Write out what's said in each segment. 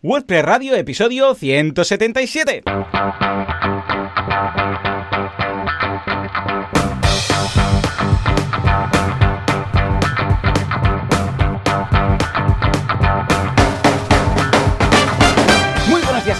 WordPress Radio, episodio 177.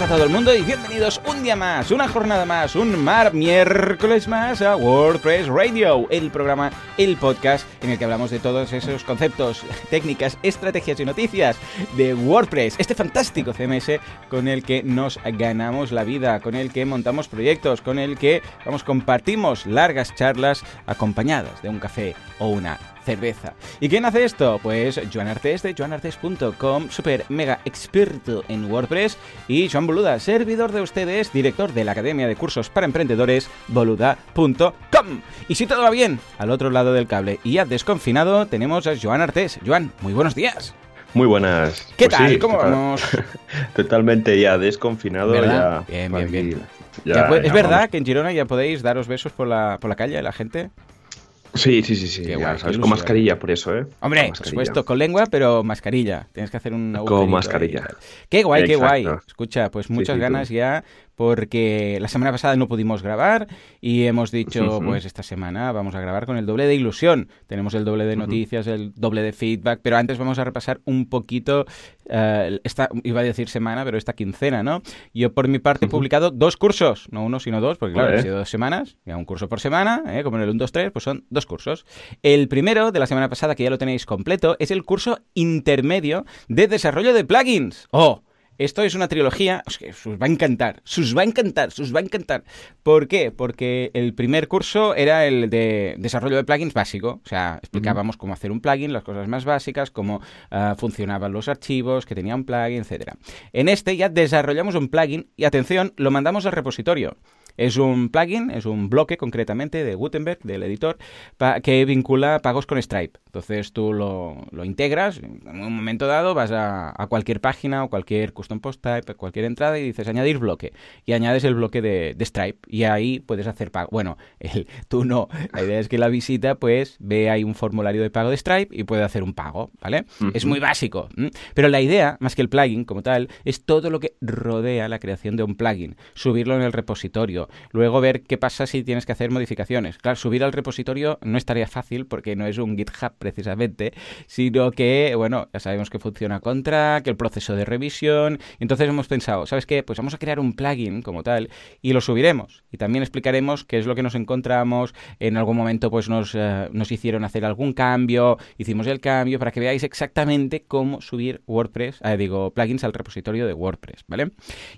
Todo el mundo y bienvenidos un día más, una jornada más, un mar miércoles más a WordPress Radio, el programa, el podcast en el que hablamos de todos esos conceptos, técnicas, estrategias y noticias de WordPress, este fantástico CMS con el que nos ganamos la vida, con el que montamos proyectos, con el que vamos compartimos largas charlas acompañadas de un café o una cerveza. ¿Y quién hace esto? Pues Joan Artes de joanartes.com, super mega experto en WordPress, y Joan Boluda, servidor de ustedes, director de la Academia de Cursos para Emprendedores, boluda.com. Y si todo va bien, al otro lado del cable y ya desconfinado, tenemos a Joan Artes. Joan, muy buenos días. Muy buenas. ¿Qué Pues tal? sí, ¿Cómo total- vamos? Totalmente ya desconfinado. ¿Verdad? Ya, Bien, bien, bien. Ya ya ¿Es verdad vamos. que en Girona ya podéis daros besos por la, por la calle la gente? Sí, sí, sí, sí. Qué guay, sabes, con mascarilla, por eso, ¿eh? Hombre, Con por supuesto, con lengua, pero mascarilla. Tienes que hacer un y mascarilla. Qué guay, qué guay. Escucha, pues muchas sí, ganas ya porque la semana pasada no pudimos grabar y hemos dicho, pues esta semana vamos a grabar con el doble de ilusión. Tenemos el doble de noticias, el doble de feedback, pero antes vamos a repasar un poquito eh, esta, iba a decir semana, pero esta quincena, ¿no? Yo por mi parte he publicado dos cursos, no uno, sino dos, porque claro, han sido dos semanas, ya un curso por semana, ¿eh? como en el 1, 2, 3, pues son dos cursos. El primero de la semana pasada, que ya lo tenéis completo, es el curso intermedio de desarrollo de plugins. ¡Oh! Esto es una trilogía, es que os va a encantar, os va a encantar, os va a encantar. ¿Por qué? Porque el primer curso era el de desarrollo de plugins básico, o sea, explicábamos cómo hacer un plugin, las cosas más básicas, cómo ah, funcionaban los archivos, que tenía un plugin, etcétera. En este ya desarrollamos un plugin y atención, lo mandamos al repositorio. Es un plugin, es un bloque concretamente de Gutenberg, del editor, que vincula pagos con Stripe. Entonces tú lo, lo integras, en un momento dado vas a, a cualquier página o cualquier custom post type, cualquier entrada y dices añadir bloque. Y añades el bloque de, de Stripe y ahí puedes hacer pago. Bueno, el, tú no. La idea es que la visita pues ve ahí un formulario de pago de Stripe y puede hacer un pago, ¿vale? Es muy básico. ¿m? Pero la idea, más que el plugin como tal, es todo lo que rodea la creación de un plugin. Subirlo en el repositorio. Luego ver qué pasa si tienes que hacer modificaciones. Claro, subir al repositorio no es tarea fácil porque no es un GitHub precisamente, sino que, bueno, ya sabemos que funciona con track, el proceso de revisión. Entonces hemos pensado, ¿sabes qué? Pues vamos a crear un plugin como tal y lo subiremos. Y también explicaremos qué es lo que nos encontramos. En algún momento pues nos, eh, nos hicieron hacer algún cambio, hicimos el cambio para que veáis exactamente cómo subir WordPress, eh, digo, plugins al repositorio de WordPress, ¿vale?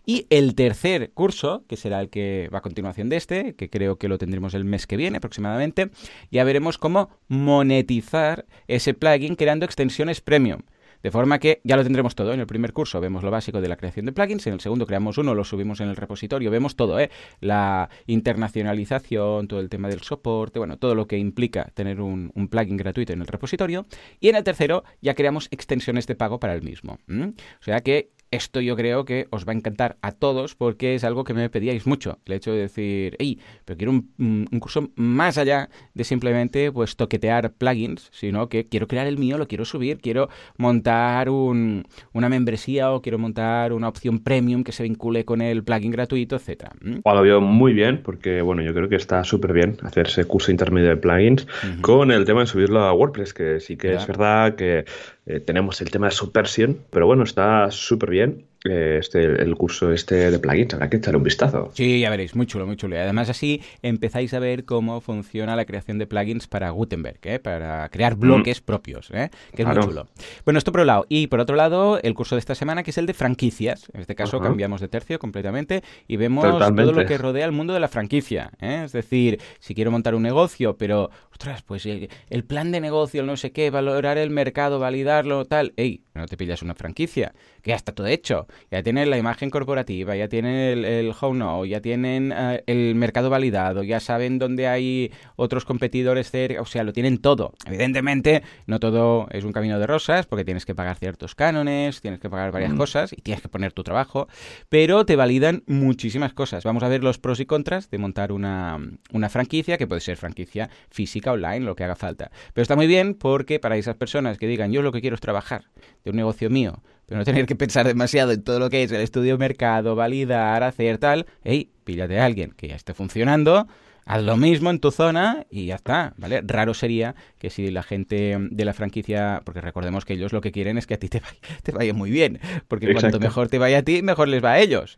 Y el tercer curso, que será el que va continuación de este, que creo que lo tendremos el mes que viene aproximadamente, ya veremos cómo monetizar ese plugin creando extensiones premium. De forma que ya lo tendremos todo. En el primer curso vemos lo básico de la creación de plugins, en el segundo creamos uno, lo subimos en el repositorio, vemos todo, ¿eh? La internacionalización, todo el tema del soporte, bueno, todo lo que implica tener un, plugin gratuito en el repositorio. Y en el tercero ya creamos extensiones de pago para el mismo. O sea que esto yo creo que os va a encantar a todos porque es algo que me pedíais mucho. El hecho de decir, hey, pero quiero un, un- curso más allá de simplemente pues toquetear plugins, sino que quiero crear el mío, lo quiero subir, quiero montar un- una membresía o quiero montar una opción premium que se vincule con el plugin gratuito, etcétera. ¿Mm? Bueno, lo veo muy bien porque, bueno, yo creo que está súper bien hacerse curso intermedio de plugins con el tema de subirlo a WordPress, que sí que es verdad que eh, tenemos el tema de Subversion, pero bueno, está súper bien este, el curso este de plugins, habrá que echarle un vistazo. Sí, ya veréis, muy chulo, muy chulo. Y además así empezáis a ver cómo funciona la creación de plugins para Gutenberg, ¿eh? para crear bloques propios, ¿eh? que es muy chulo. Bueno, esto por un lado. Y por otro lado, el curso de esta semana, que es el de franquicias. En este caso Ajá. cambiamos de tercio completamente y vemos Totalmente. todo lo que rodea el mundo de la franquicia. ¿eh? Es decir, si quiero montar un negocio, pero, ostras, pues el, el plan de negocio, el no sé qué, valorar el mercado, validarlo, tal. Ey, no te pillas una franquicia, que ya está todo hecho. Ya tienen la imagen corporativa, ya tienen el, el how now, ya tienen eh, el mercado validado, ya saben dónde hay otros competidores cerca, o sea, lo tienen todo. Evidentemente, no todo es un camino de rosas, porque tienes que pagar ciertos cánones, tienes que pagar varias cosas y tienes que poner tu trabajo, pero te validan muchísimas cosas. Vamos a ver los pros y contras de montar una, una franquicia, que puede ser franquicia física, online, lo que haga falta. Pero está muy bien porque para esas personas que digan, yo lo que quiero es trabajar de un negocio mío, pero no tener que pensar demasiado en todo lo que es el estudio mercado, validar, hacer tal, hey, píllate a alguien que ya esté funcionando, haz lo mismo en tu zona y ya está, ¿vale? Raro sería que si la gente de la franquicia, porque recordemos que ellos lo que quieren es que a ti te vaya, te vaya muy bien, porque cuanto mejor te vaya a ti, mejor les va a ellos.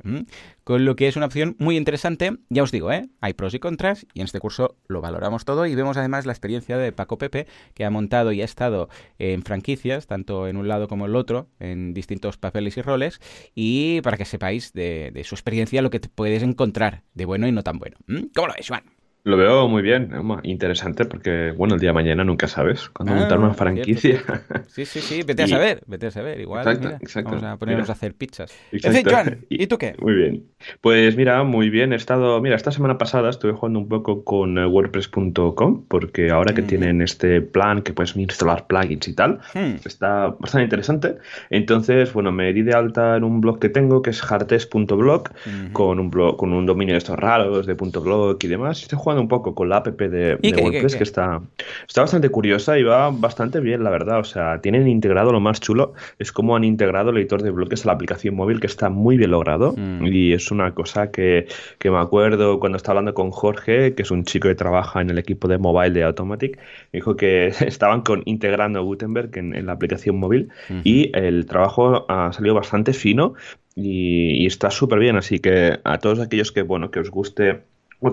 Con lo que es una opción muy interesante, ya os digo, ¿eh? Hay pros y contras y en este curso lo valoramos todo y vemos además la experiencia de Paco Pepe, que ha montado y ha estado en franquicias, tanto en un lado como en el otro, en distintos papeles y roles, y para que sepáis de, su experiencia lo que puedes encontrar de bueno y no tan bueno. ¿Cómo lo ves, Juan? Lo veo muy bien, interesante porque, bueno, el día de mañana nunca sabes. Cuando montar una ah, franquicia. Sí, sí, sí, vete a saber, vete a saber. Igual, exacto, exacto. vamos a ponernos a hacer pizzas. Exacto. Joan, ¿y tú qué? Muy bien. Pues mira, muy bien. He estado, mira, esta semana pasada estuve jugando un poco con eh, WordPress.com porque ahora que mm. tienen este plan que puedes instalar plugins y tal, hmm. está bastante interesante. Entonces, bueno, me di de alta en un blog que tengo que es hartes.blog con un blog, con un dominio de estos raros de .blog y demás. Estoy jugando un poco con la app de, WordPress que está, está bastante curiosa y va bastante bien, la verdad. O sea, tienen integrado lo más chulo, es como han integrado el editor de bloques a la aplicación móvil que está muy bien logrado mm. y es una cosa que, me acuerdo cuando estaba hablando con Jorge, que es un chico que trabaja en el equipo de mobile de Automatic, me dijo que estaban con, integrando Gutenberg en, la aplicación móvil y el trabajo ha salido bastante fino y, y está súper bien, así que a todos aquellos que, bueno, que os guste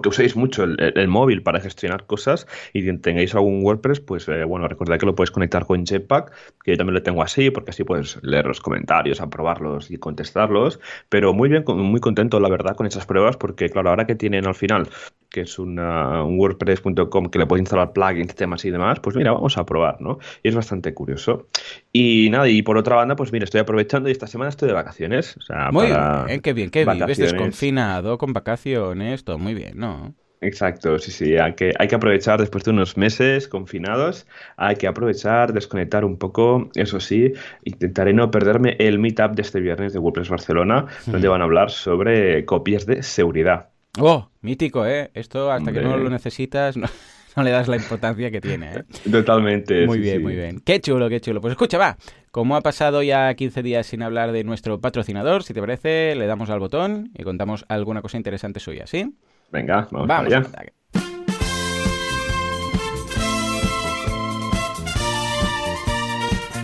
que uséis mucho el, móvil para gestionar cosas y tengáis algún WordPress, pues eh, bueno, recordad que lo puedes conectar con Jetpack, que yo también lo tengo así, porque así puedes leer los comentarios, aprobarlos y contestarlos. Pero muy bien, muy contento, la verdad, con esas pruebas, porque claro, ahora que tienen al final, que es un WordPress.com que le puedes instalar plugins, temas y demás, pues mira, vamos a probar, ¿no? Y es bastante curioso. Y nada, y por otra banda, pues mira, estoy aprovechando y esta semana estoy de vacaciones. muy bien, qué bien, qué bien. Ves desconfinado, con vacaciones, todo muy bien. ¿no? Exacto, sí, sí, hay que, hay que aprovechar después de unos meses confinados, hay que aprovechar, desconectar un poco, eso sí, intentaré no perderme el meetup de este viernes de WordPress Barcelona, donde van a hablar sobre copias de seguridad. Oh, mítico, ¿eh? Esto hasta que no lo necesitas no, le das la importancia que tiene, ¿eh? Totalmente. Muy bien, muy bien. Qué chulo, qué chulo. Pues escucha, va, como ha pasado ya 15 días sin hablar de nuestro patrocinador, si te parece, le damos al botón y contamos alguna cosa interesante suya, ¿sí? Venga, vamos, allá.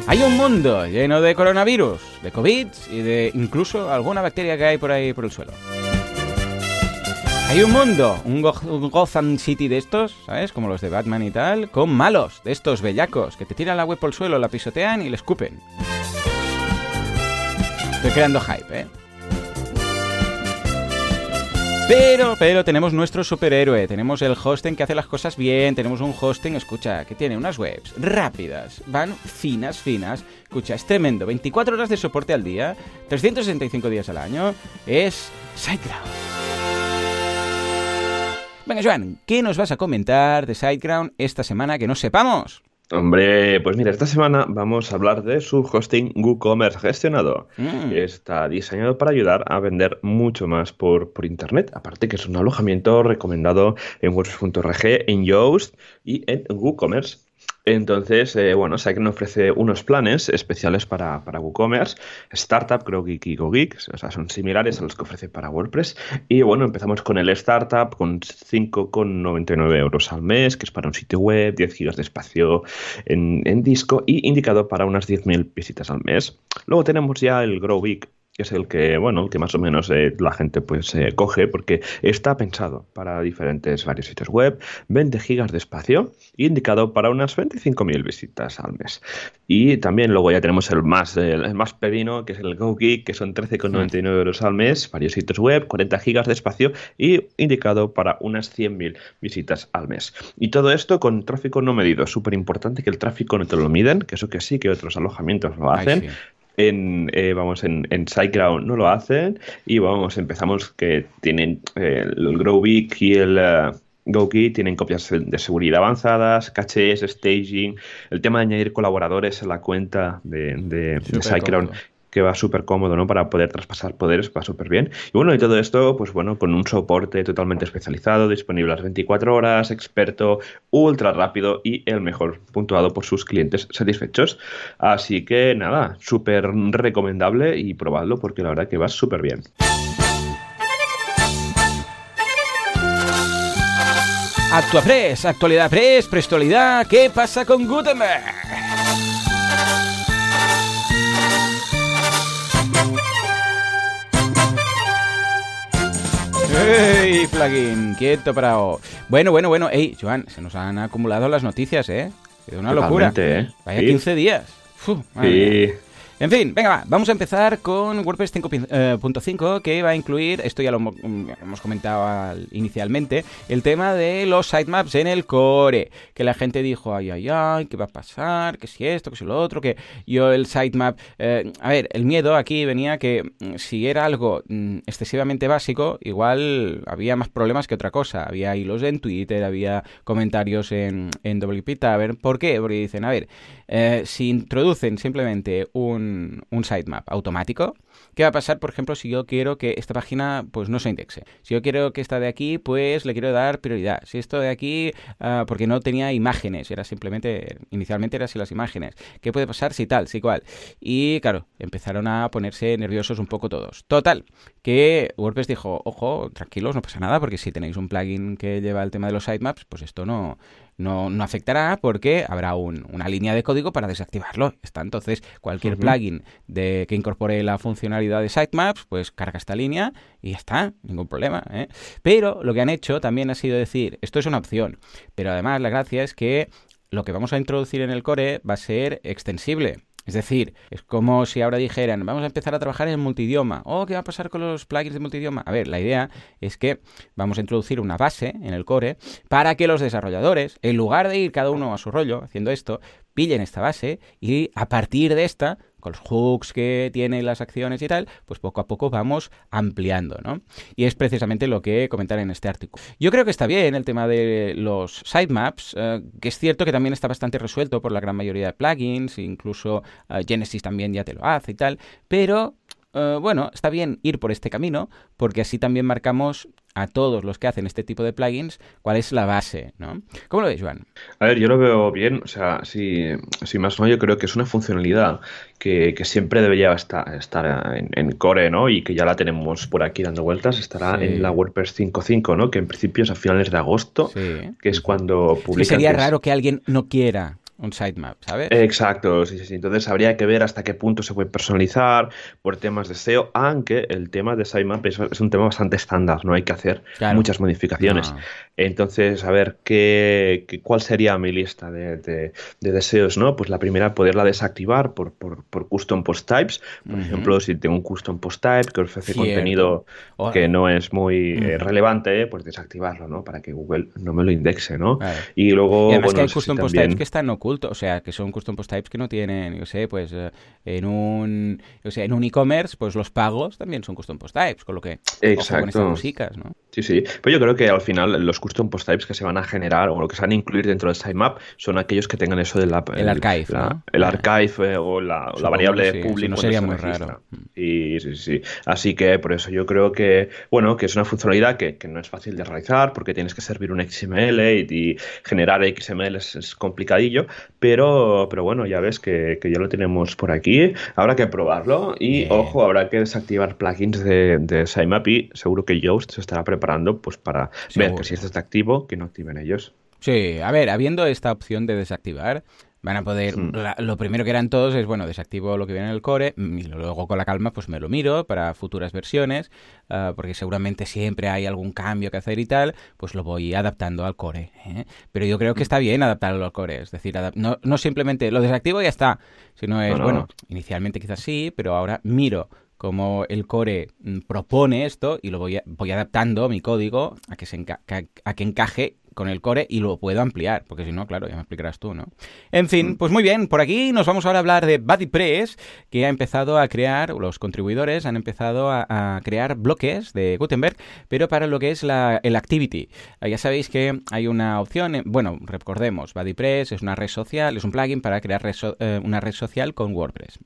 Hay un mundo lleno de coronavirus, de COVID y de incluso alguna bacteria que hay por ahí por el suelo. Hay un mundo, un, Gotham City de estos, ¿sabes? Como los de Batman y tal, con malos, de estos bellacos, que te tiran la web por el suelo, la pisotean y le escupen. Estoy creando hype, ¿eh? Pero, pero tenemos nuestro superhéroe, tenemos el hosting que hace las cosas bien, tenemos un hosting, escucha, que tiene unas webs rápidas, van finas, finas, escucha, es tremendo, 24 horas de soporte al día, 365 días al año, es SiteGround. Venga, Joan, ¿qué nos vas a comentar de SiteGround esta semana que no sepamos? Hombre, pues mira, esta semana vamos a hablar de su hosting WooCommerce gestionado. Mm. Está diseñado para ayudar a vender mucho más por, por Internet. Aparte que es un alojamiento recomendado en WordPress.org, en Yoast y en WooCommerce. Entonces, eh, bueno, nos ofrece unos planes especiales para, para WooCommerce, Startup, GrowGeek y GoGeek, o sea, son similares a los que ofrece para WordPress. Y bueno, empezamos con el Startup con 5,99 euros al mes, que es para un sitio web, 10 gigas de espacio en, disco y indicado para unas 10.000 visitas al mes. Luego tenemos ya el GrowGeek, es el que, bueno, el que más o menos eh, la gente pues eh, coge porque está pensado para diferentes varios sitios web, 20 gigas de espacio, indicado para unas 25.000 visitas al mes. Y también luego ya tenemos el más, el más pepino, que es el GoGeek, que son 13,99 euros al mes, varios sitios web, 40 gigas de espacio y indicado para unas 100.000 visitas al mes. Y todo esto con tráfico no medido. Súper importante que el tráfico no te lo miden, que eso que sí, que otros alojamientos lo hacen en, eh, vamos, en, en SiteGround no lo hacen y vamos, empezamos que tienen eh, el Growbig y el uh, tienen copias de seguridad avanzadas, cachés, staging, el tema de añadir colaboradores a la cuenta de, de, SiteGround que va súper cómodo, ¿no? Para poder traspasar poderes, va súper bien. Y bueno, y todo esto, pues bueno, con un soporte totalmente especializado, disponible las 24 horas, experto, ultra rápido y el mejor puntuado por sus clientes satisfechos. Así que nada, súper recomendable y probadlo porque la verdad que va súper bien. Actuapress, actualidad press, prestualidad, ¿qué pasa con Gutenberg? ¡Ey, plugin! Quieto, parado. Bueno, bueno, bueno. Ey, Joan, se nos han acumulado las noticias, ¿eh? Es una locura. ¿eh? Vaya 15 días. sí. En fin, venga, va, vamos a empezar con WordPress 5.5 que va a incluir, esto ya lo hemos comentado inicialmente, el tema de los sitemaps en el core, que la gente dijo, ay, ay, ay, ¿qué va a pasar? ¿Qué si esto? ¿Qué si lo otro? Que yo el sitemap... Eh, a ver, el miedo aquí venía que mm, si era algo mm, excesivamente básico, igual había más problemas que otra cosa. Había hilos en Twitter, había comentarios en, en WP Tavern. ¿Por qué? Porque dicen, a ver, eh, si introducen simplemente un, un sitemap automático, ¿qué va a pasar, por ejemplo, si yo quiero que esta página pues no se indexe? Si yo quiero que esta de aquí, pues le quiero dar prioridad. Si esto de aquí, ah, porque no tenía imágenes, era simplemente, inicialmente era así las imágenes. ¿Qué puede pasar si tal, si cual? Y claro, empezaron a ponerse nerviosos un poco todos. Total, que WordPress dijo, ojo, tranquilos, no pasa nada, porque si tenéis un plugin que lleva el tema de los sitemaps, pues esto no, no, no afectará porque habrá una línea de código para desactivarlo. Está entonces cualquier plugin de, que incorpore la funcionalidad de sitemaps, pues carga esta línea y ya está, ningún problema. ¿eh? Pero lo que han hecho también ha sido decir, esto es una opción, pero además la gracia es que lo que vamos a introducir en el core va a ser extensible. Es decir, es como si ahora dijeran, vamos a empezar a trabajar en multidioma. Oh, ¿qué va a pasar con los plugins de multidioma? A ver, la idea es que vamos a introducir una base en el core para que los desarrolladores, en lugar de ir cada uno a su rollo haciendo esto, pillen esta base y a partir de esta con los hooks que tienen las acciones y tal, pues poco a poco vamos ampliando, ¿no? Y es precisamente lo que comentar en este artículo. Yo creo que está bien el tema de los sitemaps, eh, que es cierto que también está bastante resuelto por la gran mayoría de plugins, incluso eh, Genesis también ya te lo hace y tal, pero eh, bueno, está bien ir por este camino, porque así también marcamos a todos los que hacen este tipo de plugins cuál es la base, ¿no? ¿Cómo lo ves, Juan? A ver, yo lo veo bien, o sea, si, si más no, yo creo que es una funcionalidad que, siempre debería estar, estar en, core, ¿no? Y que ya la tenemos por aquí dando vueltas, estará en la WordPress 5.5, ¿no? Que en principio es a finales de agosto, que es cuando publica. sería raro que alguien no quiera un sitemap, ¿sabes? Exacto, sí, sí, sí. Entonces habría que ver hasta qué punto se puede personalizar por temas de SEO, aunque el tema de sitemap es, un tema bastante estándar, no hay que hacer muchas modificaciones. Entonces, a ver, ¿qué, cuál sería mi lista de, deseos? ¿no? Pues la primera, poderla desactivar por, por, por custom post types. Por ejemplo, si tengo un custom post type que ofrece contenido que no es muy eh, relevante, pues desactivarlo, ¿no? Para que Google no me lo indexe, ¿no? Y luego. además que hay custom post types que están ocultos, o sea, que son custom post types que no tienen, yo sé, pues eh, en un, yo sé, en un e-commerce, pues los pagos también son custom post types, con lo que. Exacto. con estas músicas, ¿no? Sí, sí. Pero yo creo que al final los custom post types que se van a generar o lo que se van a incluir dentro del sitemap son aquellos que tengan eso del el, archive, el archive eh, o la, variable pública. no sería muy raro. Y, sí, sí, Así que por eso yo creo que, bueno, que es una funcionalidad que, no es fácil de realizar porque tienes que servir un XML y, generar XML es, complicadillo, pero, pero bueno, ya ves que, ya lo tenemos por aquí. Habrá que probarlo y, ojo, habrá que desactivar plugins de, de sitemap y seguro que Yoast se estará preparando pues para ver que si esto está activo, que no activen ellos. Sí, a ver, habiendo esta opción de desactivar, van a poder, hmm. lo primero que eran todos es, bueno, desactivo lo que viene en el core y luego con la calma pues me lo miro para futuras versiones, ah, porque seguramente siempre hay algún cambio que hacer y tal, pues lo voy adaptando al core. ¿eh? Pero yo creo que está bien adaptarlo al core, es decir, no, no, simplemente lo desactivo y ya está, sino es, bueno, inicialmente quizás sí, pero ahora miro como el core mm, propone esto y lo voy, voy adaptando mi código a que, se a que encaje con el core y lo puedo ampliar, porque si no, claro, ya me explicarás tú, ¿no? En fin, mm. pues muy bien, por aquí nos vamos ahora a hablar de BuddyPress, que ha empezado a crear, los contribuidores han empezado a, crear bloques de Gutenberg, pero para lo que es la, el Activity. Ah, ya sabéis que hay una opción, bueno, recordemos, BuddyPress es una red social, es un plugin para crear eh, una red social con WordPress.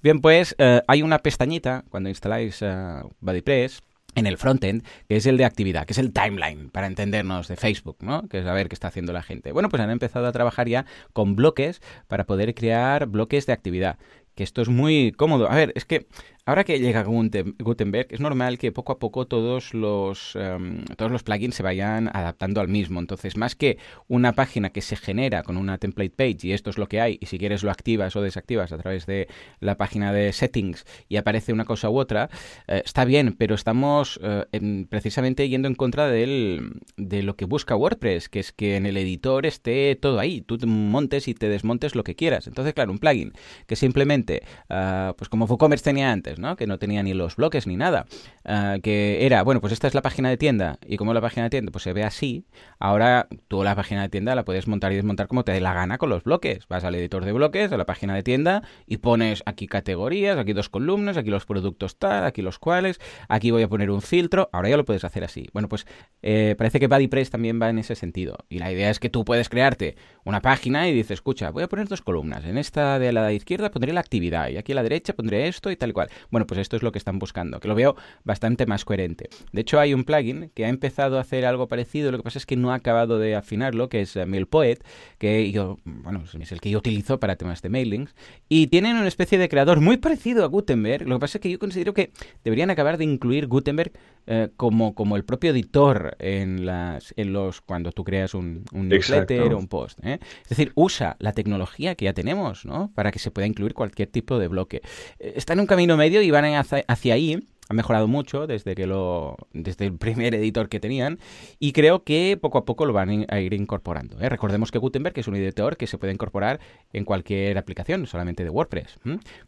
Bien, pues eh, hay una pestañita cuando instaláis uh, BuddyPress en el frontend, que es el de actividad, que es el timeline, para entendernos, de Facebook, ¿no? Que es a ver qué está haciendo la gente. Bueno, pues han empezado a trabajar ya con bloques para poder crear bloques de actividad. Que esto es muy cómodo. A ver, es que Ahora que llega Gutenberg, es normal que poco a poco todos los, em, todos los plugins se vayan adaptando al mismo. Entonces, más que una página que se genera con una template page y esto es lo que hay, y si quieres lo activas o desactivas a través de la página de settings y aparece una cosa u otra, eh, está bien, pero estamos eh, precisamente yendo en contra del, de lo que busca WordPress, que es que en el editor esté todo ahí, tú montes y te desmontes lo que quieras. Entonces, claro, un plugin que simplemente, ah, pues como WooCommerce tenía antes, que no tenía ni los bloques ni nada. Ah, que era, bueno, pues esta es la página de tienda y como la página de tienda pues se ve así, ahora tú la página de tienda la puedes montar y desmontar como te dé la gana con los bloques. Vas al editor de bloques, a la página de tienda y pones aquí categorías, aquí dos columnas, aquí los productos tal, aquí los cuales, aquí voy a poner un filtro, ahora ya lo puedes hacer así. Bueno, pues eh, parece que BuddyPress también va en ese sentido. Y la idea es que tú puedes crearte una página y dices, escucha, voy a poner dos columnas. En esta de la izquierda pondré la actividad y aquí a la derecha pondré esto y tal y cual. Bueno, pues esto es lo que están buscando, que lo veo bastante más coherente. De hecho, hay un plugin que ha empezado a hacer algo parecido, lo que pasa es que no ha acabado de afinarlo, que es eh, MailPoet, que yo, bueno, es el que yo utilizo para temas de mailings, y tienen una especie de creador muy parecido a Gutenberg, lo que pasa es que yo considero que deberían acabar de incluir Gutenberg eh, como, como el propio editor en las en los cuando tú creas un, un newsletter o un post. ¿eh? Es decir, usa la tecnología que ya tenemos, ¿no? Para que se pueda incluir cualquier tipo de bloque. Está en un camino medio y van hacia, hacia ahí ha mejorado mucho desde que lo desde el primer editor que tenían y creo que poco a poco lo van a ir incorporando. ¿eh? Recordemos que Gutenberg es un editor que se puede incorporar en cualquier aplicación, solamente de WordPress,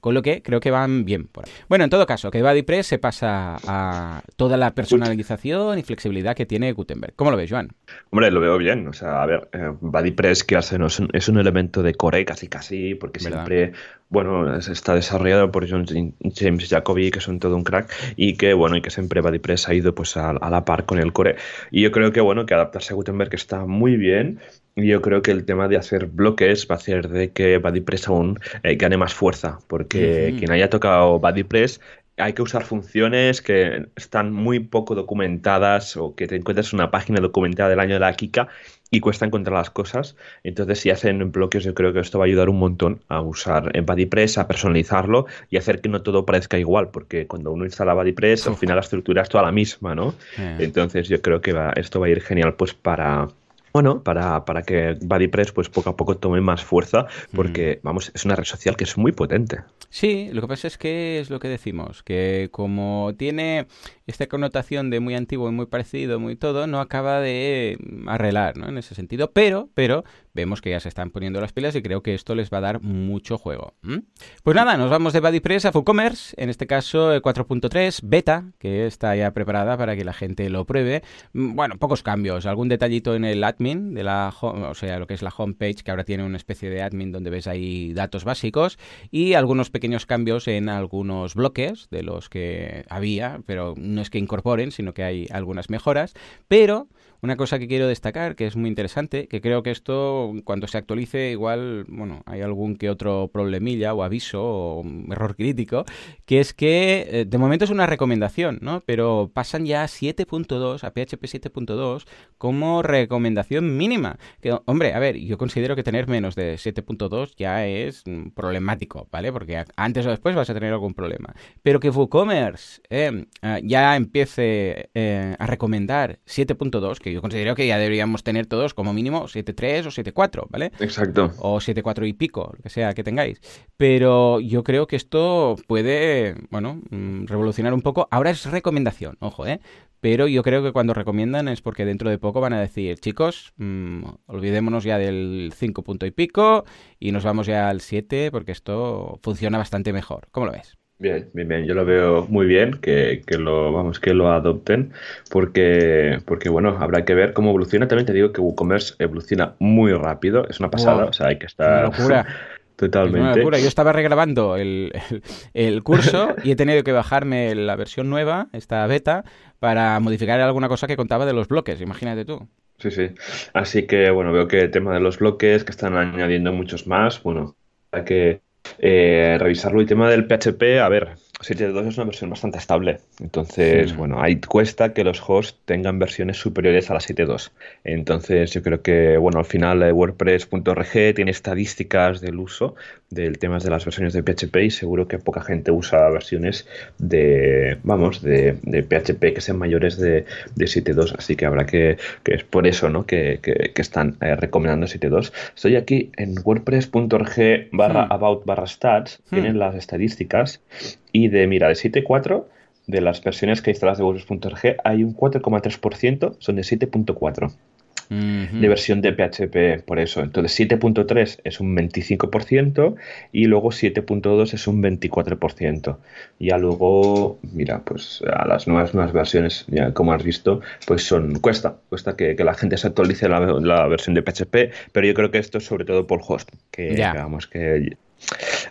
con lo que creo que van bien por ahí. Bueno, en todo caso, que BuddyPress se pasa a toda la personalización y flexibilidad que tiene Gutenberg. ¿Cómo lo ves, Joan? Hombre, lo veo bien. O sea, a ver, eh, BuddyPress que hace no es, un, es un elemento de core casi casi, porque siempre bueno, está desarrollado por John James Jacoby, que son todo un crack, y que, bueno, y que siempre BuddyPress ha ido pues a, la par con el core. Y yo creo que, bueno, que adaptarse a Gutenberg está muy bien, y yo creo que el tema de hacer bloques va a hacer de que BuddyPress aún eh, gane más fuerza, porque quien haya tocado BuddyPress hay que usar funciones que están muy poco documentadas o que te encuentras una página documentada del año de la Kika y cuesta encontrar las cosas. Entonces, si hacen bloques, yo creo que esto va a ayudar un montón a usar BuddyPress, a personalizarlo y hacer que no todo parezca igual, porque cuando uno instala BuddyPress, al final la estructura es toda la misma, ¿no? Eh. Entonces, yo creo que esto va a ir genial pues para bueno, para, para que BuddyPress pues poco a poco tome más fuerza, porque, vamos, es una red social que es muy potente. Sí, lo que pasa es que es lo que decimos, que como tiene esta connotación de muy antiguo y muy parecido, muy todo, no acaba de arreglar, ¿no? En ese sentido, pero, pero vemos que ya se están poniendo las pilas y creo que esto les va a dar mucho juego. Pues nada, nos vamos de BuddyPress a FooCommerce, en este caso 4.3 beta, que está ya preparada para que la gente lo pruebe. Mm, bueno, pocos cambios, algún detallito en el admin de la, o sea, lo que es la homepage, que ahora tiene una especie de admin donde ves ahí datos básicos y algunos pequeños cambios en algunos bloques de los que había, pero no es que incorporen, sino que hay algunas mejoras, pero una cosa que quiero destacar, que es muy interesante, que creo que esto, cuando se actualice, igual, bueno, hay algún que otro problemilla o aviso o error crítico, que es que eh, de momento es una recomendación, ¿no? Pero pasan ya a 7.2, a PHP 7.2, como recomendación mínima. Que, hombre, a ver, yo considero que tener menos de 7.2 ya es problemático, ¿vale? Porque antes o después vas a tener algún problema. Pero que WooCommerce eh, eh, ya empiece a recomendar 7.2, yo considero que ya deberíamos tener todos como mínimo 7.3 o 7.4, ¿vale? Exacto. O 7.4 y pico, lo que sea que tengáis. Pero yo creo que esto puede, bueno, mm, revolucionar un poco. Ahora es recomendación, ojo, ¿eh? Pero yo creo que cuando recomiendan es porque dentro de poco van a decir, chicos, mm, olvidémonos ya del 5 punto y pico y nos vamos ya al 7 porque esto funciona bastante mejor. ¿Cómo lo ves? Bien, bien, bien. Yo lo veo muy bien que, que, lo vamos que lo adopten porque porque bueno habrá que ver cómo evoluciona. También te digo que WooCommerce evoluciona muy rápido. Es una pasada. O sea hay que estar. Una locura. Totalmente. una locura. Yo estaba regrabando el, el, curso y he tenido que bajarme la versión nueva, esta beta, para modificar alguna cosa que contaba de los bloques. Imagínate tú. Sí, sí. Así que, bueno, veo que el tema de los bloques, que están añadiendo muchos más, bueno, que eh, revisarlo. Y tema del PHP, a ver, 7.2 es una versión bastante estable. Entonces, bueno, ahí cuesta que los hosts tengan versiones superiores a la 7.2. Entonces, yo creo que, bueno, al final eh, WordPress.org tiene estadísticas del uso del tema de las versiones de PHP y seguro que poca gente usa versiones de, vamos, de, PHP que sean mayores de, de 7.2. Así que habrá que, que es por eso, ¿no? Que, están eh, recomendando 7.2. Estoy aquí en WordPress.org barra hmm. about barra stats. Hmm. Tienen las estadísticas y de, mira, de 7.4, de las versiones que instalas de WordPress.org, hay un 4,3%, son de 7.4 de versión de PHP, por eso. Entonces 7.3 es un 25% y luego 7.2 es un 24%. Ya luego, mira, pues a las nuevas, nuevas versiones, ya como has visto, pues son cuesta, cuesta que, la gente se actualice la, la, versión de PHP, pero yo creo que esto es sobre todo por host, que digamos que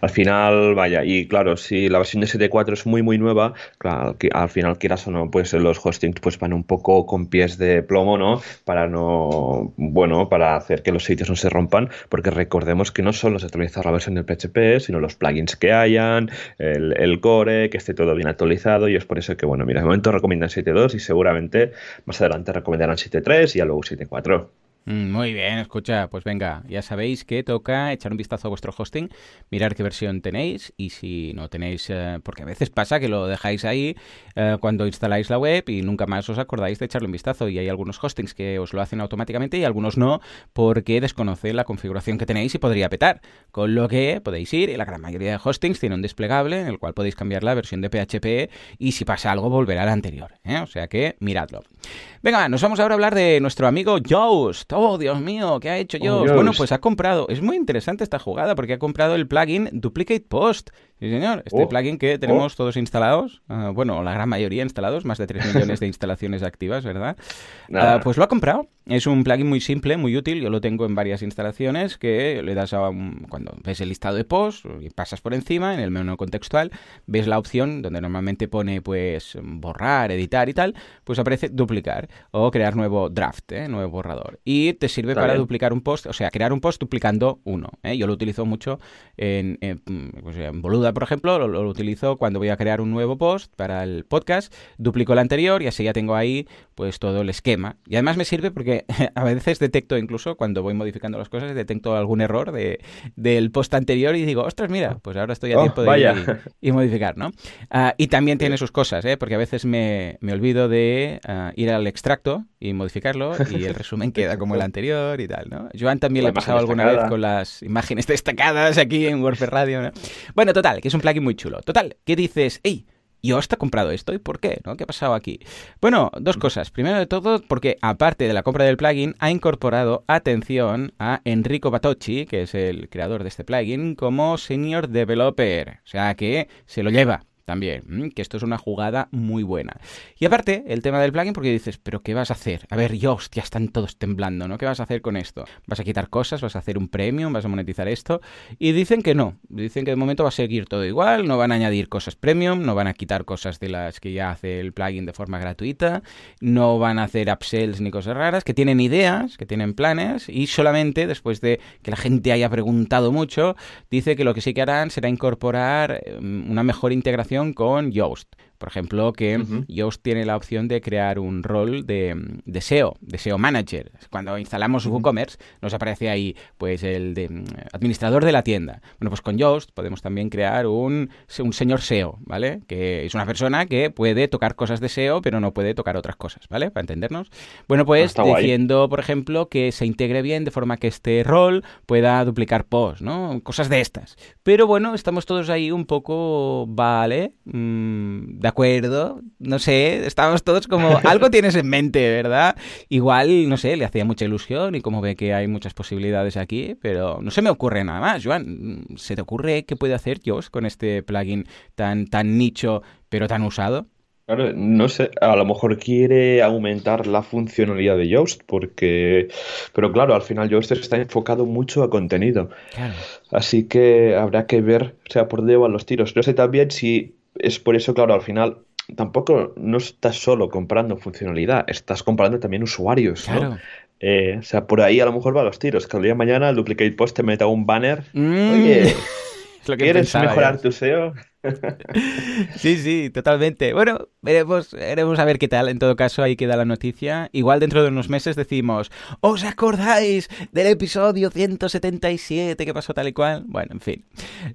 al final, vaya, y claro, si la versión de 7.4 es muy, muy nueva, claro, al final, quieras o no, pues los hostings pues van un poco con pies de plomo, ¿no? Para no, bueno, para hacer que los sitios no se rompan, porque recordemos que no solo se actualizar la versión del PHP, sino los plugins que hayan, el, core, que esté todo bien actualizado, y es por eso que, bueno, mira, de momento recomiendan 7.2 y seguramente más adelante recomendarán 7.3 y luego 7.4. Mm, muy bien, escucha, pues venga, ya sabéis que toca echar un vistazo a vuestro hosting, mirar qué versión tenéis y si no tenéis, eh, porque a veces pasa que lo dejáis ahí eh, cuando instaláis la web y nunca más os acordáis de echarle un vistazo y hay algunos hostings que os lo hacen automáticamente y algunos no porque desconocen la configuración que tenéis y podría petar, con lo que podéis ir y la gran mayoría de hostings tiene un desplegable en el cual podéis cambiar la versión de PHP y si pasa algo volverá a la anterior, ¿eh? o sea que miradlo. Venga, nos vamos ahora a hablar de nuestro amigo Yoast oh, Dios mío, ¿qué ha hecho yo? Oh, bueno, pues ha comprado, es muy interesante esta jugada porque ha comprado el plugin Duplicate Post. Sí, señor, este oh, plugin que tenemos oh. todos instalados, ah, bueno, la gran mayoría instalados, más de 3 millones de instalaciones activas, ¿verdad? Ah, pues lo ha comprado. Es un plugin muy simple, muy útil. Yo lo tengo en varias instalaciones que le das a cuando ves el listado de posts y pasas por encima en el menú contextual, ves la opción donde normalmente pone pues borrar, editar y tal, pues aparece duplicar o crear nuevo draft, ¿eh? nuevo borrador. Y te sirve para duplicar un post, o sea, crear un post duplicando uno. ¿eh? Yo lo utilizo mucho en, pues, Boluda, por ejemplo, lo, lo utilizo cuando voy a crear un nuevo post para el podcast, duplico el anterior y así ya tengo ahí pues todo el esquema. Y además me sirve porque a veces detecto incluso cuando voy modificando las cosas, detecto algún error de, del post anterior y digo, ostras, mira, pues ahora estoy a oh, tiempo de ir y, modificar, ¿no? Ah, y también tiene sus cosas, ¿eh? porque a veces me, me olvido de ah, ir al extracto y modificarlo y el resumen queda como el anterior y tal, ¿no? Joan también le ha pasado alguna vez con las imágenes destacadas aquí en WordPress Radio, ¿no? Bueno, total, que es un plugin muy chulo. Total, ¿qué dices? ¡Ey! yo hasta he comprado esto y por qué, ¿no? ¿Qué ha pasado aquí? Bueno, dos cosas. Primero de todo, porque aparte de la compra del plugin, ha incorporado atención a Enrico Batocci, que es el creador de este plugin, como senior developer. O sea que se lo lleva también, mm, que esto es una jugada muy buena. Y aparte, el tema del plugin, porque dices, pero ¿qué vas a hacer? A ver, yo, hostia, están todos temblando, ¿no? ¿Qué vas a hacer con esto? ¿Vas a quitar cosas? ¿Vas a hacer un premium? ¿Vas a monetizar esto? Y dicen que no, dicen que de momento va a seguir todo igual, no van a añadir cosas premium, no van a quitar cosas de las que ya hace el plugin de forma gratuita, no van a hacer upsells ni cosas raras, que tienen ideas, que tienen planes, y solamente después de que la gente haya preguntado mucho, dice que lo que sí que harán será incorporar em, una mejor integración con Yoast. Por ejemplo, que Yoast tiene la opción de crear un rol de, de SEO, de SEO Manager. Cuando instalamos WooCommerce, nos aparece ahí pues el de mm, administrador de la tienda. Bueno, pues con Yoast podemos también crear un, un señor SEO, ¿vale? Que es una persona que puede tocar cosas de SEO, pero no puede tocar otras cosas, ¿vale? Para entendernos. Bueno, pues diciendo, por ejemplo, que se integre bien de forma que este rol pueda duplicar posts, ¿no? Cosas de estas. Pero bueno, estamos todos ahí un poco, ¿vale? Mm, de acuerdo, no sé, estábamos todos como, algo tienes en mente, ¿verdad? Igual, no sé, le hacía mucha ilusión y como ve que hay muchas posibilidades aquí, pero no se me ocurre nada más. Joan, ¿se te ocurre qué puede hacer Josh con este plugin tan, tan nicho, pero tan usado? Claro, no sé, a lo mejor quiere aumentar la funcionalidad de Yoast, porque, pero claro, al final Yoast está enfocado mucho a contenido. Así que habrá que ver, o sea, por dónde van los tiros. No sé también si es por eso, claro, al final tampoco no estás solo comprando funcionalidad, estás comprando también usuarios, claro. Eh, o sea, por ahí a lo mejor van los tiros. Que el día de mañana el Duplicate Post te meta un banner. Mm. Oye, ¿quieres mejorar tu SEO? sí, sí, totalmente. Bueno, veremos, veremos a ver qué tal. En todo caso, ahí queda la noticia. Igual dentro de unos meses decimos, ¿os acordáis del episodio 177 que pasó tal y cual? Bueno, en fin.